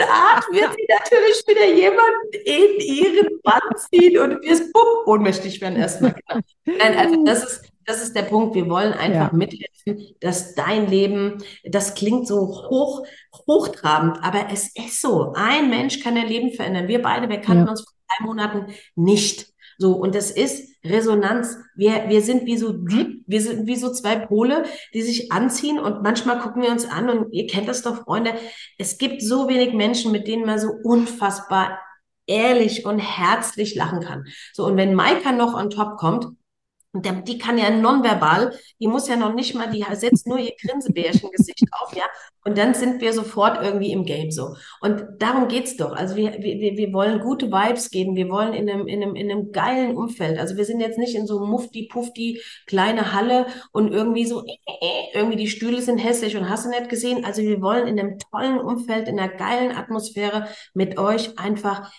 Art wird sie natürlich wieder jemand in ihren Bann ziehen und wir es ohnmächtig werden erstmal. Nein, also das ist, das ist der Punkt. Wir wollen einfach ja. mithelfen, dass dein Leben, das klingt so hoch, hochtrabend, aber es ist so. Ein Mensch kann dein Leben verändern. Wir beide, wir kannten ja. uns vor drei Monaten nicht. So, und das ist Resonanz. Wir, wir sind wie so, wir sind wie so zwei Pole, die sich anziehen und manchmal gucken wir uns an und ihr kennt das doch, Freunde. Es gibt so wenig Menschen, mit denen man so unfassbar ehrlich und herzlich lachen kann. So, und wenn Maika noch on top kommt, und der, die kann ja nonverbal, die muss ja noch nicht mal, die setzt nur ihr Grinsebärchen-Gesicht auf, ja. Und dann sind wir sofort irgendwie im Game so. Und darum geht's doch. Also wir, wir, wir wollen gute Vibes geben. Wir wollen in einem, in einem, in einem geilen Umfeld. Also wir sind jetzt nicht in so Mufti-Pufti kleine Halle und irgendwie so, äh, äh, äh, irgendwie die Stühle sind hässlich und hast du nicht gesehen. Also wir wollen in einem tollen Umfeld, in einer geilen Atmosphäre mit euch einfach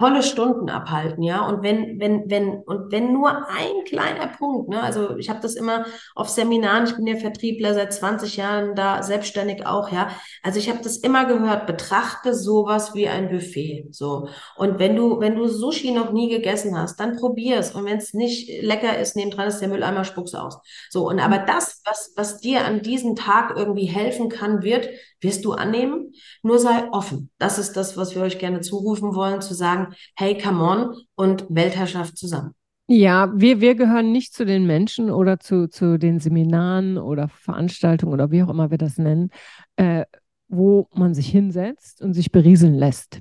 tolle Stunden abhalten, ja. Und wenn, wenn, wenn, und wenn nur ein kleiner Punkt, ne, also ich habe das immer auf Seminaren, ich bin ja Vertriebler seit 20 Jahren da, selbstständig auch, ja. Also ich habe das immer gehört, betrachte sowas wie ein Buffet. So. Und wenn du, wenn du Sushi noch nie gegessen hast, dann probier's. Und wenn es nicht lecker ist, nebendran ist der Mülleimer, spuck's aus. So, und aber das, was, was dir an diesem Tag irgendwie helfen kann, wird, wirst du annehmen. Nur sei offen. Das ist das, was wir euch gerne zurufen wollen, zu sagen, hey, come on und Weltherrschaft zusammen. Ja, wir, wir gehören nicht zu den Menschen oder zu, zu den Seminaren oder Veranstaltungen oder wie auch immer wir das nennen, äh, wo man sich hinsetzt und sich berieseln lässt.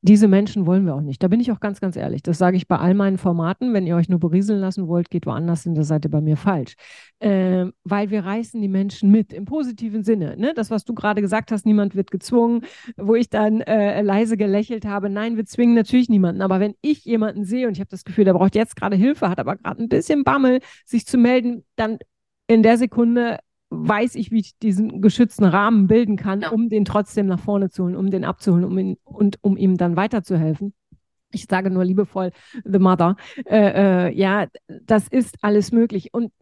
Diese Menschen wollen wir auch nicht. Da bin ich auch ganz, ganz ehrlich. Das sage ich bei all meinen Formaten. Wenn ihr euch nur berieseln lassen wollt, geht woanders hin, da seid ihr bei mir falsch. Äh, weil wir reißen die Menschen mit, im positiven Sinne. Ne? Das, was du gerade gesagt hast, niemand wird gezwungen, wo ich dann äh, leise gelächelt habe. Nein, wir zwingen natürlich niemanden. Aber wenn ich jemanden sehe und ich habe das Gefühl, der braucht jetzt gerade Hilfe, hat aber gerade ein bisschen Bammel, sich zu melden, dann in der Sekunde weiß ich, wie ich diesen geschützten Rahmen bilden kann, ja. um den trotzdem nach vorne zu holen, um den abzuholen um ihn, und um ihm dann weiterzuhelfen. Ich sage nur liebevoll, The Mother. Äh, äh, ja, das ist alles möglich. Und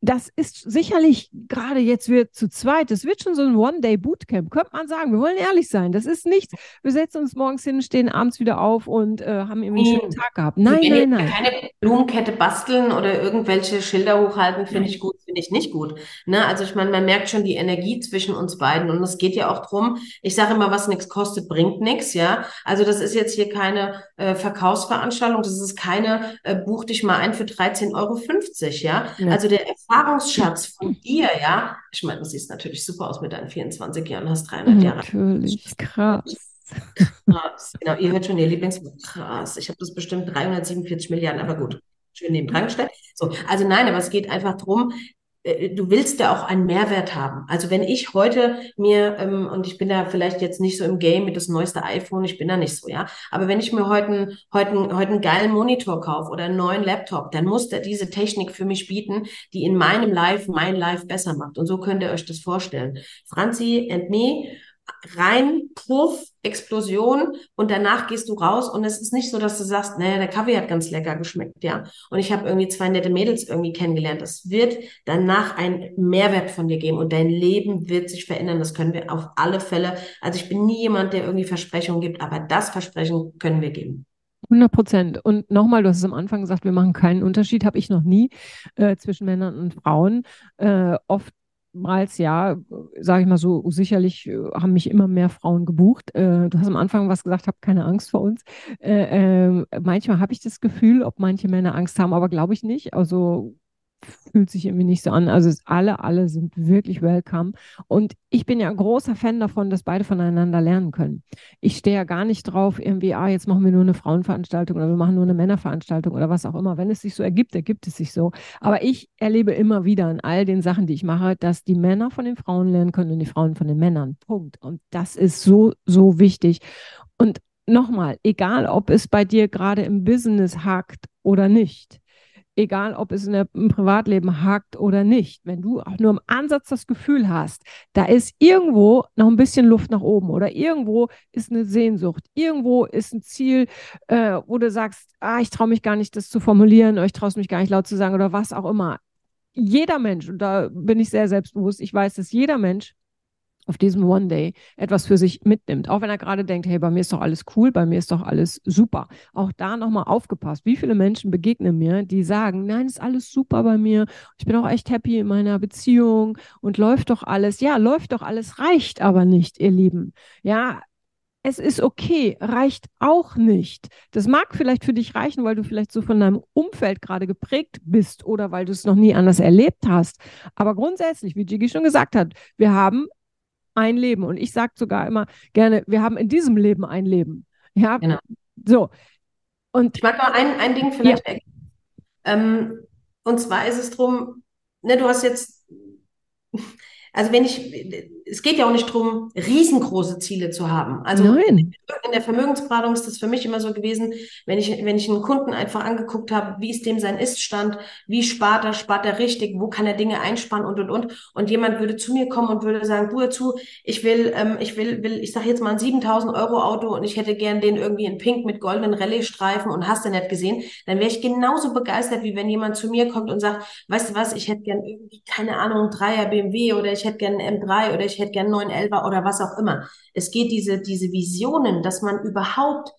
das ist sicherlich gerade jetzt wir zu zweit, das wird schon so ein One-Day-Bootcamp, könnte man sagen. Wir wollen ehrlich sein. Das ist nichts, wir setzen uns morgens hin, stehen abends wieder auf und äh, haben irgendwie einen schönen Tag gehabt. Nein, nein, nein. Keine Blumenkette basteln oder irgendwelche Schilder hochhalten, finde ich gut, finde ich nicht gut. Ne? Also ich meine, man merkt schon die Energie zwischen uns beiden und es geht ja auch drum. ich sage immer, was nichts kostet, bringt nichts, ja. Also das ist jetzt hier keine äh, Verkaufsveranstaltung, das ist keine, äh, buch dich mal ein für 13,50 Euro, ja. ja. Also der Erfahrungsschatz von dir, ja, ich meine, du siehst natürlich super aus mit deinen 24 Jahren, hast 300 Jahre. Natürlich, krass. Krass. Genau, ihr hört schon ihr Lieblingswort. Krass. Ich habe das bestimmt 347 Milliarden, aber gut. Schön neben dran gestellt. So, also nein, aber es geht einfach darum, äh, du willst ja auch einen Mehrwert haben. Also wenn ich heute mir, ähm, und ich bin da vielleicht jetzt nicht so im Game mit das neueste iPhone, ich bin da nicht so, ja, aber wenn ich mir heute, heute, heute einen geilen Monitor kaufe oder einen neuen Laptop, dann muss der diese Technik für mich bieten, die in meinem Live mein Live besser macht. Und so könnt ihr euch das vorstellen. Franzi and me rein, puff, Explosion und danach gehst du raus und es ist nicht so, dass du sagst, naja, der Kaffee hat ganz lecker geschmeckt, ja. Und ich habe irgendwie zwei nette Mädels irgendwie kennengelernt. Es wird danach einen Mehrwert von dir geben und dein Leben wird sich verändern. Das können wir auf alle Fälle. Also ich bin nie jemand, der irgendwie Versprechungen gibt, aber das Versprechen können wir geben. 100 Prozent. Und nochmal, du hast es am Anfang gesagt, wir machen keinen Unterschied, habe ich noch nie äh, zwischen Männern und Frauen. Äh, oft oftmals, ja, sage ich mal so, sicherlich äh, haben mich immer mehr Frauen gebucht. Äh, du hast am Anfang was gesagt, hab keine Angst vor uns. Äh, äh, manchmal habe ich das Gefühl, ob manche Männer Angst haben, aber glaube ich nicht. Also fühlt sich irgendwie nicht so an. Also alle, alle sind wirklich welcome. Und ich bin ja ein großer Fan davon, dass beide voneinander lernen können. Ich stehe ja gar nicht drauf, irgendwie, ah, jetzt machen wir nur eine Frauenveranstaltung oder wir machen nur eine Männerveranstaltung oder was auch immer. Wenn es sich so ergibt, ergibt es sich so. Aber ich erlebe immer wieder in all den Sachen, die ich mache, dass die Männer von den Frauen lernen können und die Frauen von den Männern. Punkt. Und das ist so, so wichtig. Und nochmal, egal ob es bei dir gerade im Business hakt oder nicht egal ob es in der, im Privatleben hakt oder nicht, wenn du auch nur im Ansatz das Gefühl hast, da ist irgendwo noch ein bisschen Luft nach oben oder irgendwo ist eine Sehnsucht, irgendwo ist ein Ziel, äh, wo du sagst, ah, ich traue mich gar nicht, das zu formulieren oder ich traue mich gar nicht laut zu sagen oder was auch immer. Jeder Mensch, und da bin ich sehr selbstbewusst, ich weiß, dass jeder Mensch auf diesem One Day etwas für sich mitnimmt. Auch wenn er gerade denkt, hey, bei mir ist doch alles cool, bei mir ist doch alles super. Auch da nochmal aufgepasst. Wie viele Menschen begegnen mir, die sagen, nein, ist alles super bei mir. Ich bin auch echt happy in meiner Beziehung und läuft doch alles. Ja, läuft doch alles, reicht aber nicht, ihr Lieben. Ja, es ist okay, reicht auch nicht. Das mag vielleicht für dich reichen, weil du vielleicht so von deinem Umfeld gerade geprägt bist oder weil du es noch nie anders erlebt hast. Aber grundsätzlich, wie Jiggy schon gesagt hat, wir haben ein Leben. Und ich sage sogar immer gerne, wir haben in diesem Leben ein Leben. Ja, genau. so. Und ich mag mal ein, ein Ding vielleicht ja. Ähm, und zwar ist es drum, ne, du hast jetzt, also wenn ich, es geht ja auch nicht darum, riesengroße Ziele zu haben. Also Nein. in der Vermögensberatung ist das für mich immer so gewesen, wenn ich, wenn ich einen Kunden einfach angeguckt habe, wie ist dem sein Iststand, wie spart er, spart er richtig, wo kann er Dinge einsparen und und und. Und jemand würde zu mir kommen und würde sagen, du dazu, ich will, ähm, ich will, will, ich sage jetzt mal ein 7000 Euro Auto und ich hätte gern den irgendwie in Pink mit goldenen Rallye-Streifen und hast du nicht gesehen, dann wäre ich genauso begeistert, wie wenn jemand zu mir kommt und sagt, weißt du was, ich hätte gern irgendwie, keine Ahnung, Dreier BMW oder ich hätte gern einen M3 oder ich hätte gern einen 911er oder was auch immer. Es geht diese, diese Visionen, dass man überhaupt,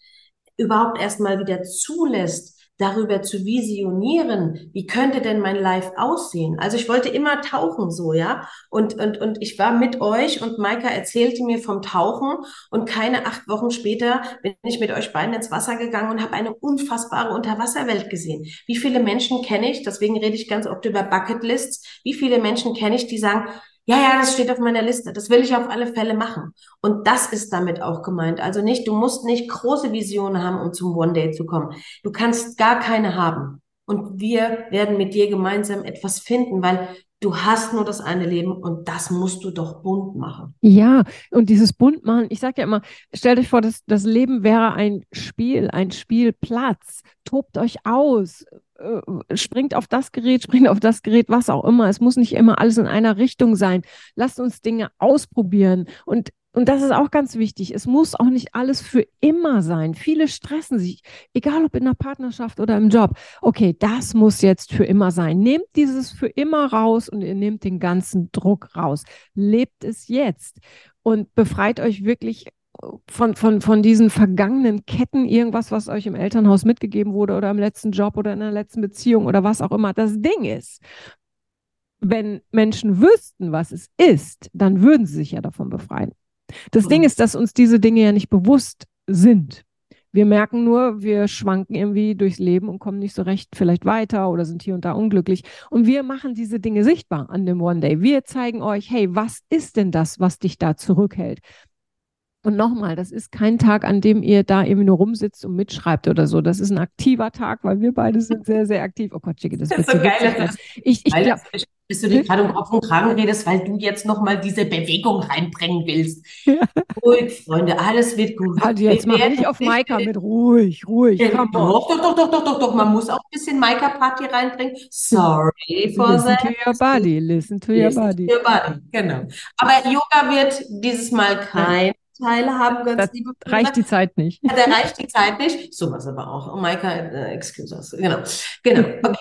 überhaupt erstmal wieder zulässt, darüber zu visionieren, wie könnte denn mein Live aussehen? Also ich wollte immer tauchen so, ja. Und, und, und ich war mit euch und Maika erzählte mir vom Tauchen und keine acht Wochen später bin ich mit euch beiden ins Wasser gegangen und habe eine unfassbare Unterwasserwelt gesehen. Wie viele Menschen kenne ich, deswegen rede ich ganz oft über Bucketlists, wie viele Menschen kenne ich, die sagen, ja, ja, das steht auf meiner Liste. Das will ich auf alle Fälle machen. Und das ist damit auch gemeint. Also nicht, du musst nicht große Visionen haben, um zum One Day zu kommen. Du kannst gar keine haben. Und wir werden mit dir gemeinsam etwas finden, weil du hast nur das eine Leben und das musst du doch bunt machen. Ja, und dieses bunt machen, ich sage ja immer, stellt euch vor, das, das Leben wäre ein Spiel, ein Spielplatz. Tobt euch aus, springt auf das Gerät, springt auf das Gerät, was auch immer. Es muss nicht immer alles in einer Richtung sein. Lasst uns Dinge ausprobieren. Und, und das ist auch ganz wichtig. Es muss auch nicht alles für immer sein. Viele stressen sich, egal ob in der Partnerschaft oder im Job. Okay, das muss jetzt für immer sein. Nehmt dieses für immer raus und ihr nehmt den ganzen Druck raus. Lebt es jetzt und befreit euch wirklich von, von, von diesen vergangenen Ketten, irgendwas, was euch im Elternhaus mitgegeben wurde oder im letzten Job oder in der letzten Beziehung oder was auch immer das Ding ist. Wenn Menschen wüssten, was es ist, dann würden sie sich ja davon befreien. Das mhm. Ding ist, dass uns diese Dinge ja nicht bewusst sind. Wir merken nur, wir schwanken irgendwie durchs Leben und kommen nicht so recht vielleicht weiter oder sind hier und da unglücklich. Und wir machen diese Dinge sichtbar an dem One Day. Wir zeigen euch, hey, was ist denn das, was dich da zurückhält? Und nochmal, das ist kein Tag, an dem ihr da irgendwie nur rumsitzt und mitschreibt oder so. Das ist ein aktiver Tag, weil wir beide sind sehr, sehr aktiv. Oh Gott, Chicke, das, das ist so geil. Ich, ich glaub, bis du dir gerade um Kopf und Kragen redest, weil du jetzt nochmal diese Bewegung reinbringen willst. Ja. Ruhig, Freunde, alles wird gut. Also jetzt mach nicht auf Maika mit ruhig, ruhig. Ja, doch, doch, doch, doch, doch, doch, doch. Man muss auch ein bisschen Maika-Party reinbringen. Sorry for listen that. Listen to your body, listen to your body. To your body, genau. Aber Yoga wird dieses Mal kein Teile haben, ganz das liebe reicht die Zeit nicht. Ja, da reicht die Zeit nicht. Sowas aber auch. Oh, Maika, äh, excuse us. Genau. Genau. Okay.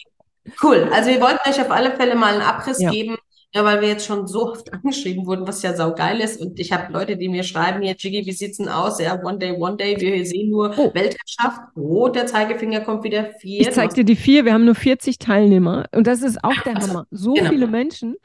Cool. Also wir wollten euch auf alle Fälle mal einen Abriss ja. geben. Ja, weil wir jetzt schon so oft angeschrieben wurden, was ja saugeil ist. Und ich habe Leute, die mir schreiben, hier, Jiggy, wie sieht's denn aus? Ja, one day, one day. Wir sehen nur oh. Weltherrschaft. Oh, der Zeigefinger kommt wieder vier. Ich zeig dir die vier. Wir haben nur 40 Teilnehmer. Und das ist auch der also, Hammer. So genau. viele Menschen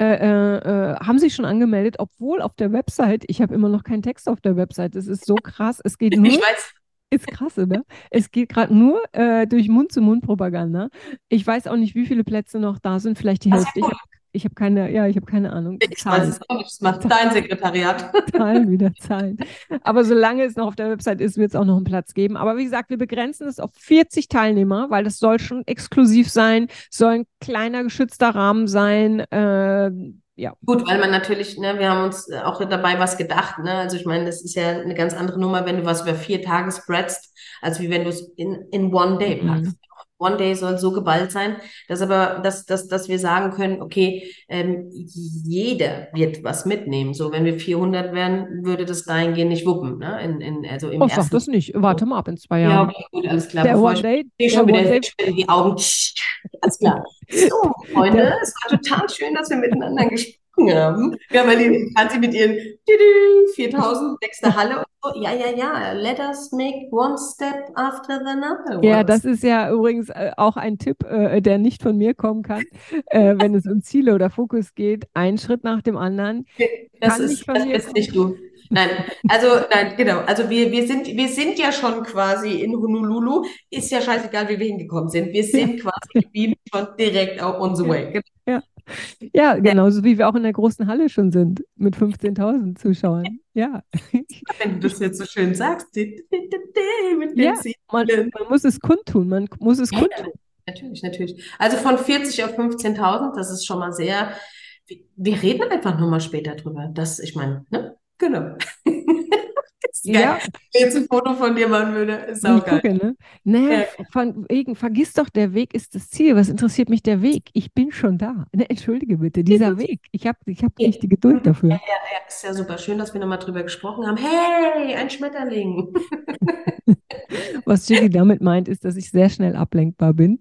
äh, äh, äh, haben sich schon angemeldet, obwohl auf der Website, ich habe immer noch keinen Text auf der Website. Das ist so krass. Es geht nur. Ich weiß Ist krass, oder? Es geht gerade nur äh, durch Mund-zu-Mund-Propaganda. Ich weiß auch nicht, wie viele Plätze noch da sind. Vielleicht die Hälfte. Ich habe ich habe keine, ja, ich habe keine Ahnung. Ich Zahlen. weiß es auch nicht. Das macht dein Sekretariat. Zahlen wieder Zahlen. Aber solange es noch auf der Website ist, wird es auch noch einen Platz geben. Aber wie gesagt, wir begrenzen es auf 40 Teilnehmer, weil das soll schon exklusiv sein, soll ein kleiner geschützter Rahmen sein. Äh, ja. Gut, weil man natürlich, ne, wir haben uns auch dabei was gedacht, ne? Also ich meine, das ist ja eine ganz andere Nummer, wenn du was über vier Tage spreadst, als wie wenn du es in, in one day mhm. packst. Mhm. One Day soll so geballt sein, dass aber, dass, dass, dass wir sagen können, okay, ähm, jeder wird was mitnehmen. So, wenn wir 400 wären, würde das dahingehend nicht wuppen, ne? In, in, also im oh, sag das nicht. Warte mal ab in zwei Jahren. Ja, okay, gut, alles klar. Der One Day, ich schon wieder Day. die Augen. Alles klar. So, Freunde, es war total schön, dass wir miteinander gesprochen haben. Ja, weil die Franzi mit ihren 4000 nächste Halle und so. Ja, ja, ja. Let us make one step after the other. Ja, das ist ja übrigens äh, auch ein Tipp, äh, der nicht von mir kommen kann, äh, wenn es um Ziele oder Fokus geht. Ein Schritt nach dem anderen. Das kann ist, nicht von das mir ist nicht du. Nein, also nein, genau. Also wir, wir sind wir sind ja schon quasi in Honolulu. Ist ja scheißegal, wie wir hingekommen sind. Wir sind quasi geblieben schon direkt auf on the way. Ja. Ja, genauso wie wir auch in der großen Halle schon sind mit 15.000 Zuschauern. Ja. Wenn du das jetzt so schön sagst. ja, man, man, muss es kundtun, man muss es kundtun. Natürlich, natürlich. Also von 40 auf 15.000, das ist schon mal sehr. Wir reden einfach nur mal später drüber. Das, ich meine, ne? Genau. Ja. Jetzt ein Foto von dir machen würde, ist auch geil. Gucke, ne? Naja, ja. von wegen, vergiss doch, der Weg ist das Ziel. Was interessiert mich der Weg? Ich bin schon da. Ne, entschuldige bitte, dieser Weg. Ich habe ich hab nicht die Geduld dafür. Ja, ja, ja, ist ja super schön, dass wir nochmal drüber gesprochen haben. Hey, ein Schmetterling. Was Jiggy damit meint, ist, dass ich sehr schnell ablenkbar bin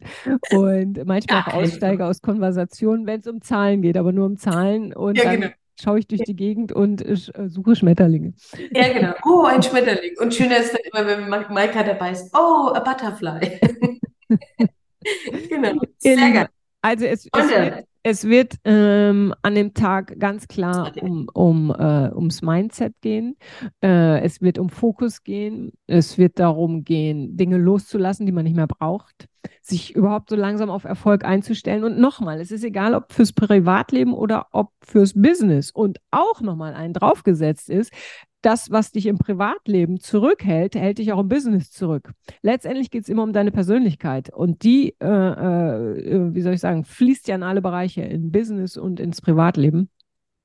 und manchmal auch aussteige aus Konversationen, wenn es um Zahlen geht, aber nur um Zahlen und ja, dann genau schaue ich durch die Gegend und äh, suche Schmetterlinge. Ja, genau. Oh, ein Schmetterling. Und schöner ist dann immer, wenn Maika dabei ist. Oh, a Butterfly. genau. Sehr geil. Also es, es wird, es wird ähm, an dem Tag ganz klar um, um, äh, ums Mindset gehen. Äh, es wird um Fokus gehen. Es wird darum gehen, Dinge loszulassen, die man nicht mehr braucht sich überhaupt so langsam auf Erfolg einzustellen. Und nochmal, es ist egal, ob fürs Privatleben oder ob fürs Business. Und auch nochmal ein draufgesetzt ist, das, was dich im Privatleben zurückhält, hält dich auch im Business zurück. Letztendlich geht es immer um deine Persönlichkeit. Und die, äh, äh, wie soll ich sagen, fließt ja in alle Bereiche, in Business und ins Privatleben.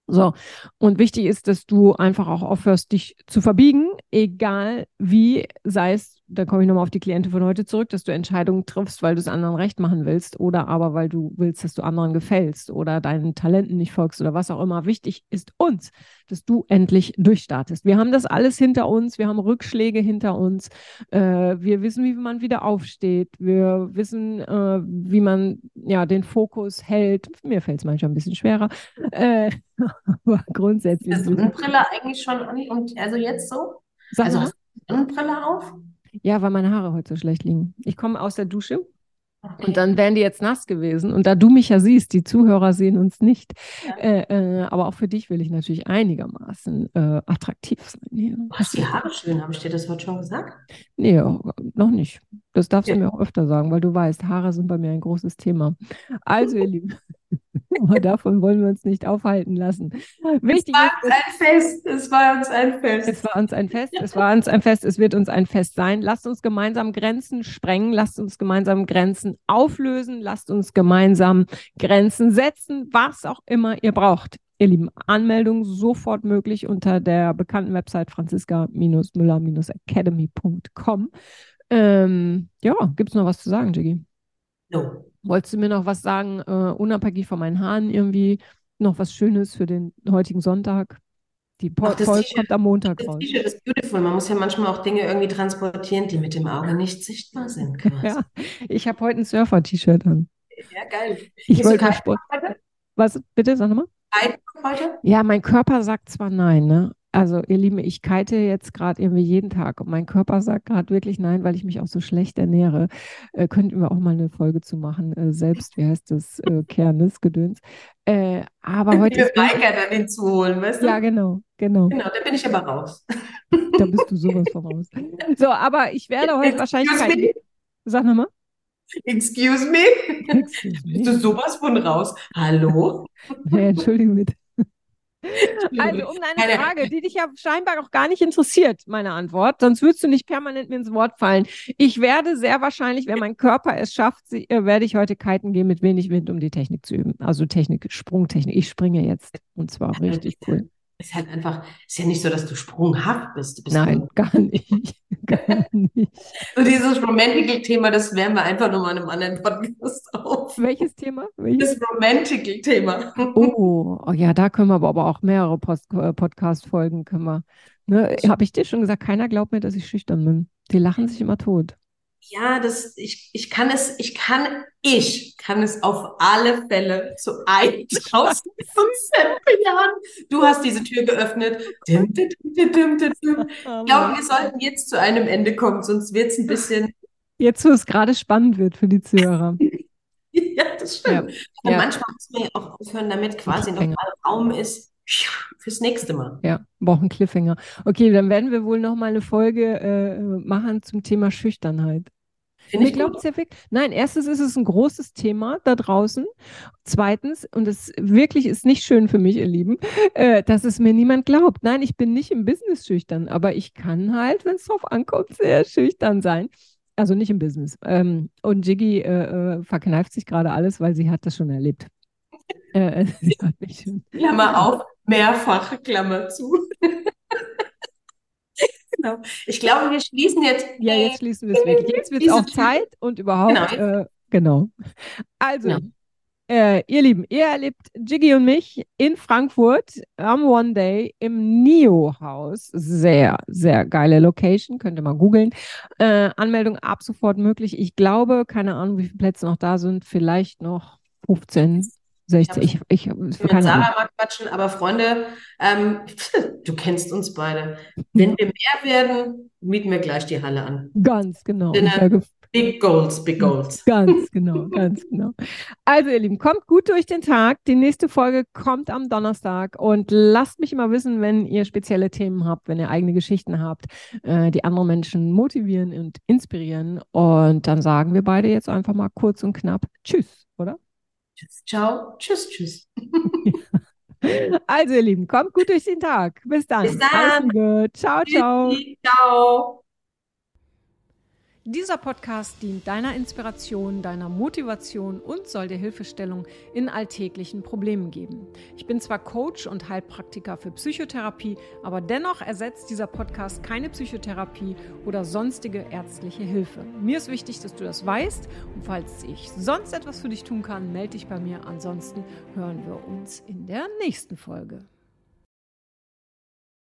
So, und wichtig ist, dass du einfach auch aufhörst, dich zu verbiegen, egal wie, sei es da komme ich nochmal auf die Kliente von heute zurück, dass du Entscheidungen triffst, weil du es anderen recht machen willst oder aber weil du willst, dass du anderen gefällst oder deinen Talenten nicht folgst oder was auch immer. Wichtig ist uns, dass du endlich durchstartest. Wir haben das alles hinter uns, wir haben Rückschläge hinter uns, äh, wir wissen, wie man wieder aufsteht, wir wissen, äh, wie man ja den Fokus hält. Mir fällt es manchmal ein bisschen schwerer, äh, aber grundsätzlich. Ist Brille eigentlich schon und also jetzt so? Sag also hast du eine Brille auf? Ja, weil meine Haare heute so schlecht liegen. Ich komme aus der Dusche okay. und dann wären die jetzt nass gewesen. Und da du mich ja siehst, die Zuhörer sehen uns nicht. Ja. Äh, äh, aber auch für dich will ich natürlich einigermaßen äh, attraktiv sein. Ja. Du hast die Haare schön, habe ich dir das heute schon gesagt? Nee, noch nicht. Das darfst ja. du mir auch öfter sagen, weil du weißt, Haare sind bei mir ein großes Thema. Also, ihr Lieben. Aber davon wollen wir uns nicht aufhalten lassen. Wichtig es war uns ein Fest. Es war uns ein Fest. Es war uns ein Fest. Es war uns ein Fest. Es wird uns ein Fest sein. Lasst uns gemeinsam Grenzen sprengen. Lasst uns gemeinsam Grenzen auflösen. Lasst uns gemeinsam Grenzen setzen, was auch immer ihr braucht. Ihr Lieben, Anmeldung sofort möglich unter der bekannten Website franziska-müller-academy.com. Ähm, ja, gibt es noch was zu sagen, Jiggy? No. Wolltest du mir noch was sagen, äh, unabhängig von meinen Haaren, irgendwie noch was Schönes für den heutigen Sonntag? Die Folge kommt am Montag das raus. Das T-Shirt ist beautiful. Man muss ja manchmal auch Dinge irgendwie transportieren, die mit dem Auge nicht sichtbar sind. ja, ich habe heute ein Surfer-T-Shirt an. Ja, geil. Ich wollte Sport. Was? Bitte, sag nochmal. heute? Ja, mein Körper sagt zwar nein, ne? Also, ihr Lieben, ich kite jetzt gerade irgendwie jeden Tag und mein Körper sagt gerade wirklich nein, weil ich mich auch so schlecht ernähre. Äh, könnten wir auch mal eine Folge zu machen, äh, selbst, wie heißt das, äh, Kernes, Gedöns. Äh, aber heute. Wir Maika dann hinzuholen, weißt du? Ja, genau, genau. Genau, da bin ich aber raus. Da bist du sowas voraus. So, aber ich werde heute wahrscheinlich kein... Sag nochmal. Excuse me? Excuse me? Bist du sowas von raus? Hallo? Ja, Entschuldigung bitte. Also um deine Frage, die dich ja scheinbar auch gar nicht interessiert, meine Antwort, sonst würdest du nicht permanent mir ins Wort fallen. Ich werde sehr wahrscheinlich, wenn mein Körper es schafft, äh, werde ich heute kiten gehen mit wenig Wind, um die Technik zu üben. Also Technik, Sprungtechnik. Ich springe jetzt und zwar richtig cool ist halt einfach, ist ja nicht so, dass du sprunghaft bist. bist Nein, gar nicht. gar nicht. so dieses Romantical-Thema, das werden wir einfach nochmal in einem anderen Podcast auf. Welches Thema? Welches? Das Romantical-Thema. Oh, oh, ja, da können wir aber auch mehrere äh, Podcast-Folgen können wir. Ne, Habe ich dir schon gesagt, keiner glaubt mir, dass ich schüchtern bin. Die lachen sich immer tot ja, das, ich, ich kann es, ich kann, ich kann es auf alle Fälle zu 1000 Jahren. Du hast diese Tür geöffnet. Dim, dim, dim, ich glaube, wir sollten jetzt zu einem Ende kommen, sonst wird es ein bisschen. Jetzt, wo es gerade spannend wird für die Zuhörer. ja, das stimmt. Ja. Ja. Manchmal muss man ja auch aufhören, damit quasi noch mal Raum ist fürs nächste Mal. Ja, brauchen Cliffhanger. Okay, dann werden wir wohl noch mal eine Folge äh, machen zum Thema Schüchternheit. Finde ich glaubt ja wirklich. Nein, erstens ist es ein großes Thema da draußen. Zweitens, und es wirklich ist nicht schön für mich, ihr Lieben, äh, dass es mir niemand glaubt. Nein, ich bin nicht im Business schüchtern, aber ich kann halt, wenn es drauf ankommt, sehr schüchtern sein. Also nicht im Business. Ähm, und Jiggy äh, äh, verkneift sich gerade alles, weil sie hat das schon erlebt. Äh, sie hat mich schon. Klammer auf, mehrfach Klammer zu. Genau. Ich glaube, wir schließen jetzt. Ja, jetzt schließen wir es wirklich. Jetzt wird es auch Zeit und überhaupt. Genau. Äh, genau. Also, genau. Äh, ihr Lieben, ihr erlebt Jiggy und mich in Frankfurt am One Day im NIO-Haus. Sehr, sehr geile Location. Könnt ihr mal googeln. Äh, Anmeldung ab sofort möglich. Ich glaube, keine Ahnung, wie viele Plätze noch da sind. Vielleicht noch 15. 60. Ich, ich, ich mit Sarah mal quatschen, aber Freunde, ähm, du kennst uns beide. Wenn wir mehr werden, mieten wir gleich die Halle an. Ganz genau. Big Goals, Big Goals. Ganz genau, ganz genau. Also ihr Lieben, kommt gut durch den Tag. Die nächste Folge kommt am Donnerstag und lasst mich immer wissen, wenn ihr spezielle Themen habt, wenn ihr eigene Geschichten habt, äh, die andere Menschen motivieren und inspirieren. Und dann sagen wir beide jetzt einfach mal kurz und knapp Tschüss, oder? Tschüss, ciao, tschüss, tschüss. Also, ihr Lieben, kommt gut durch den Tag. Bis dann. Bis dann. Ciao, ciao. Ciao. Dieser Podcast dient deiner Inspiration, deiner Motivation und soll dir Hilfestellung in alltäglichen Problemen geben. Ich bin zwar Coach und Heilpraktiker für Psychotherapie, aber dennoch ersetzt dieser Podcast keine Psychotherapie oder sonstige ärztliche Hilfe. Mir ist wichtig, dass du das weißt und falls ich sonst etwas für dich tun kann, melde dich bei mir. Ansonsten hören wir uns in der nächsten Folge.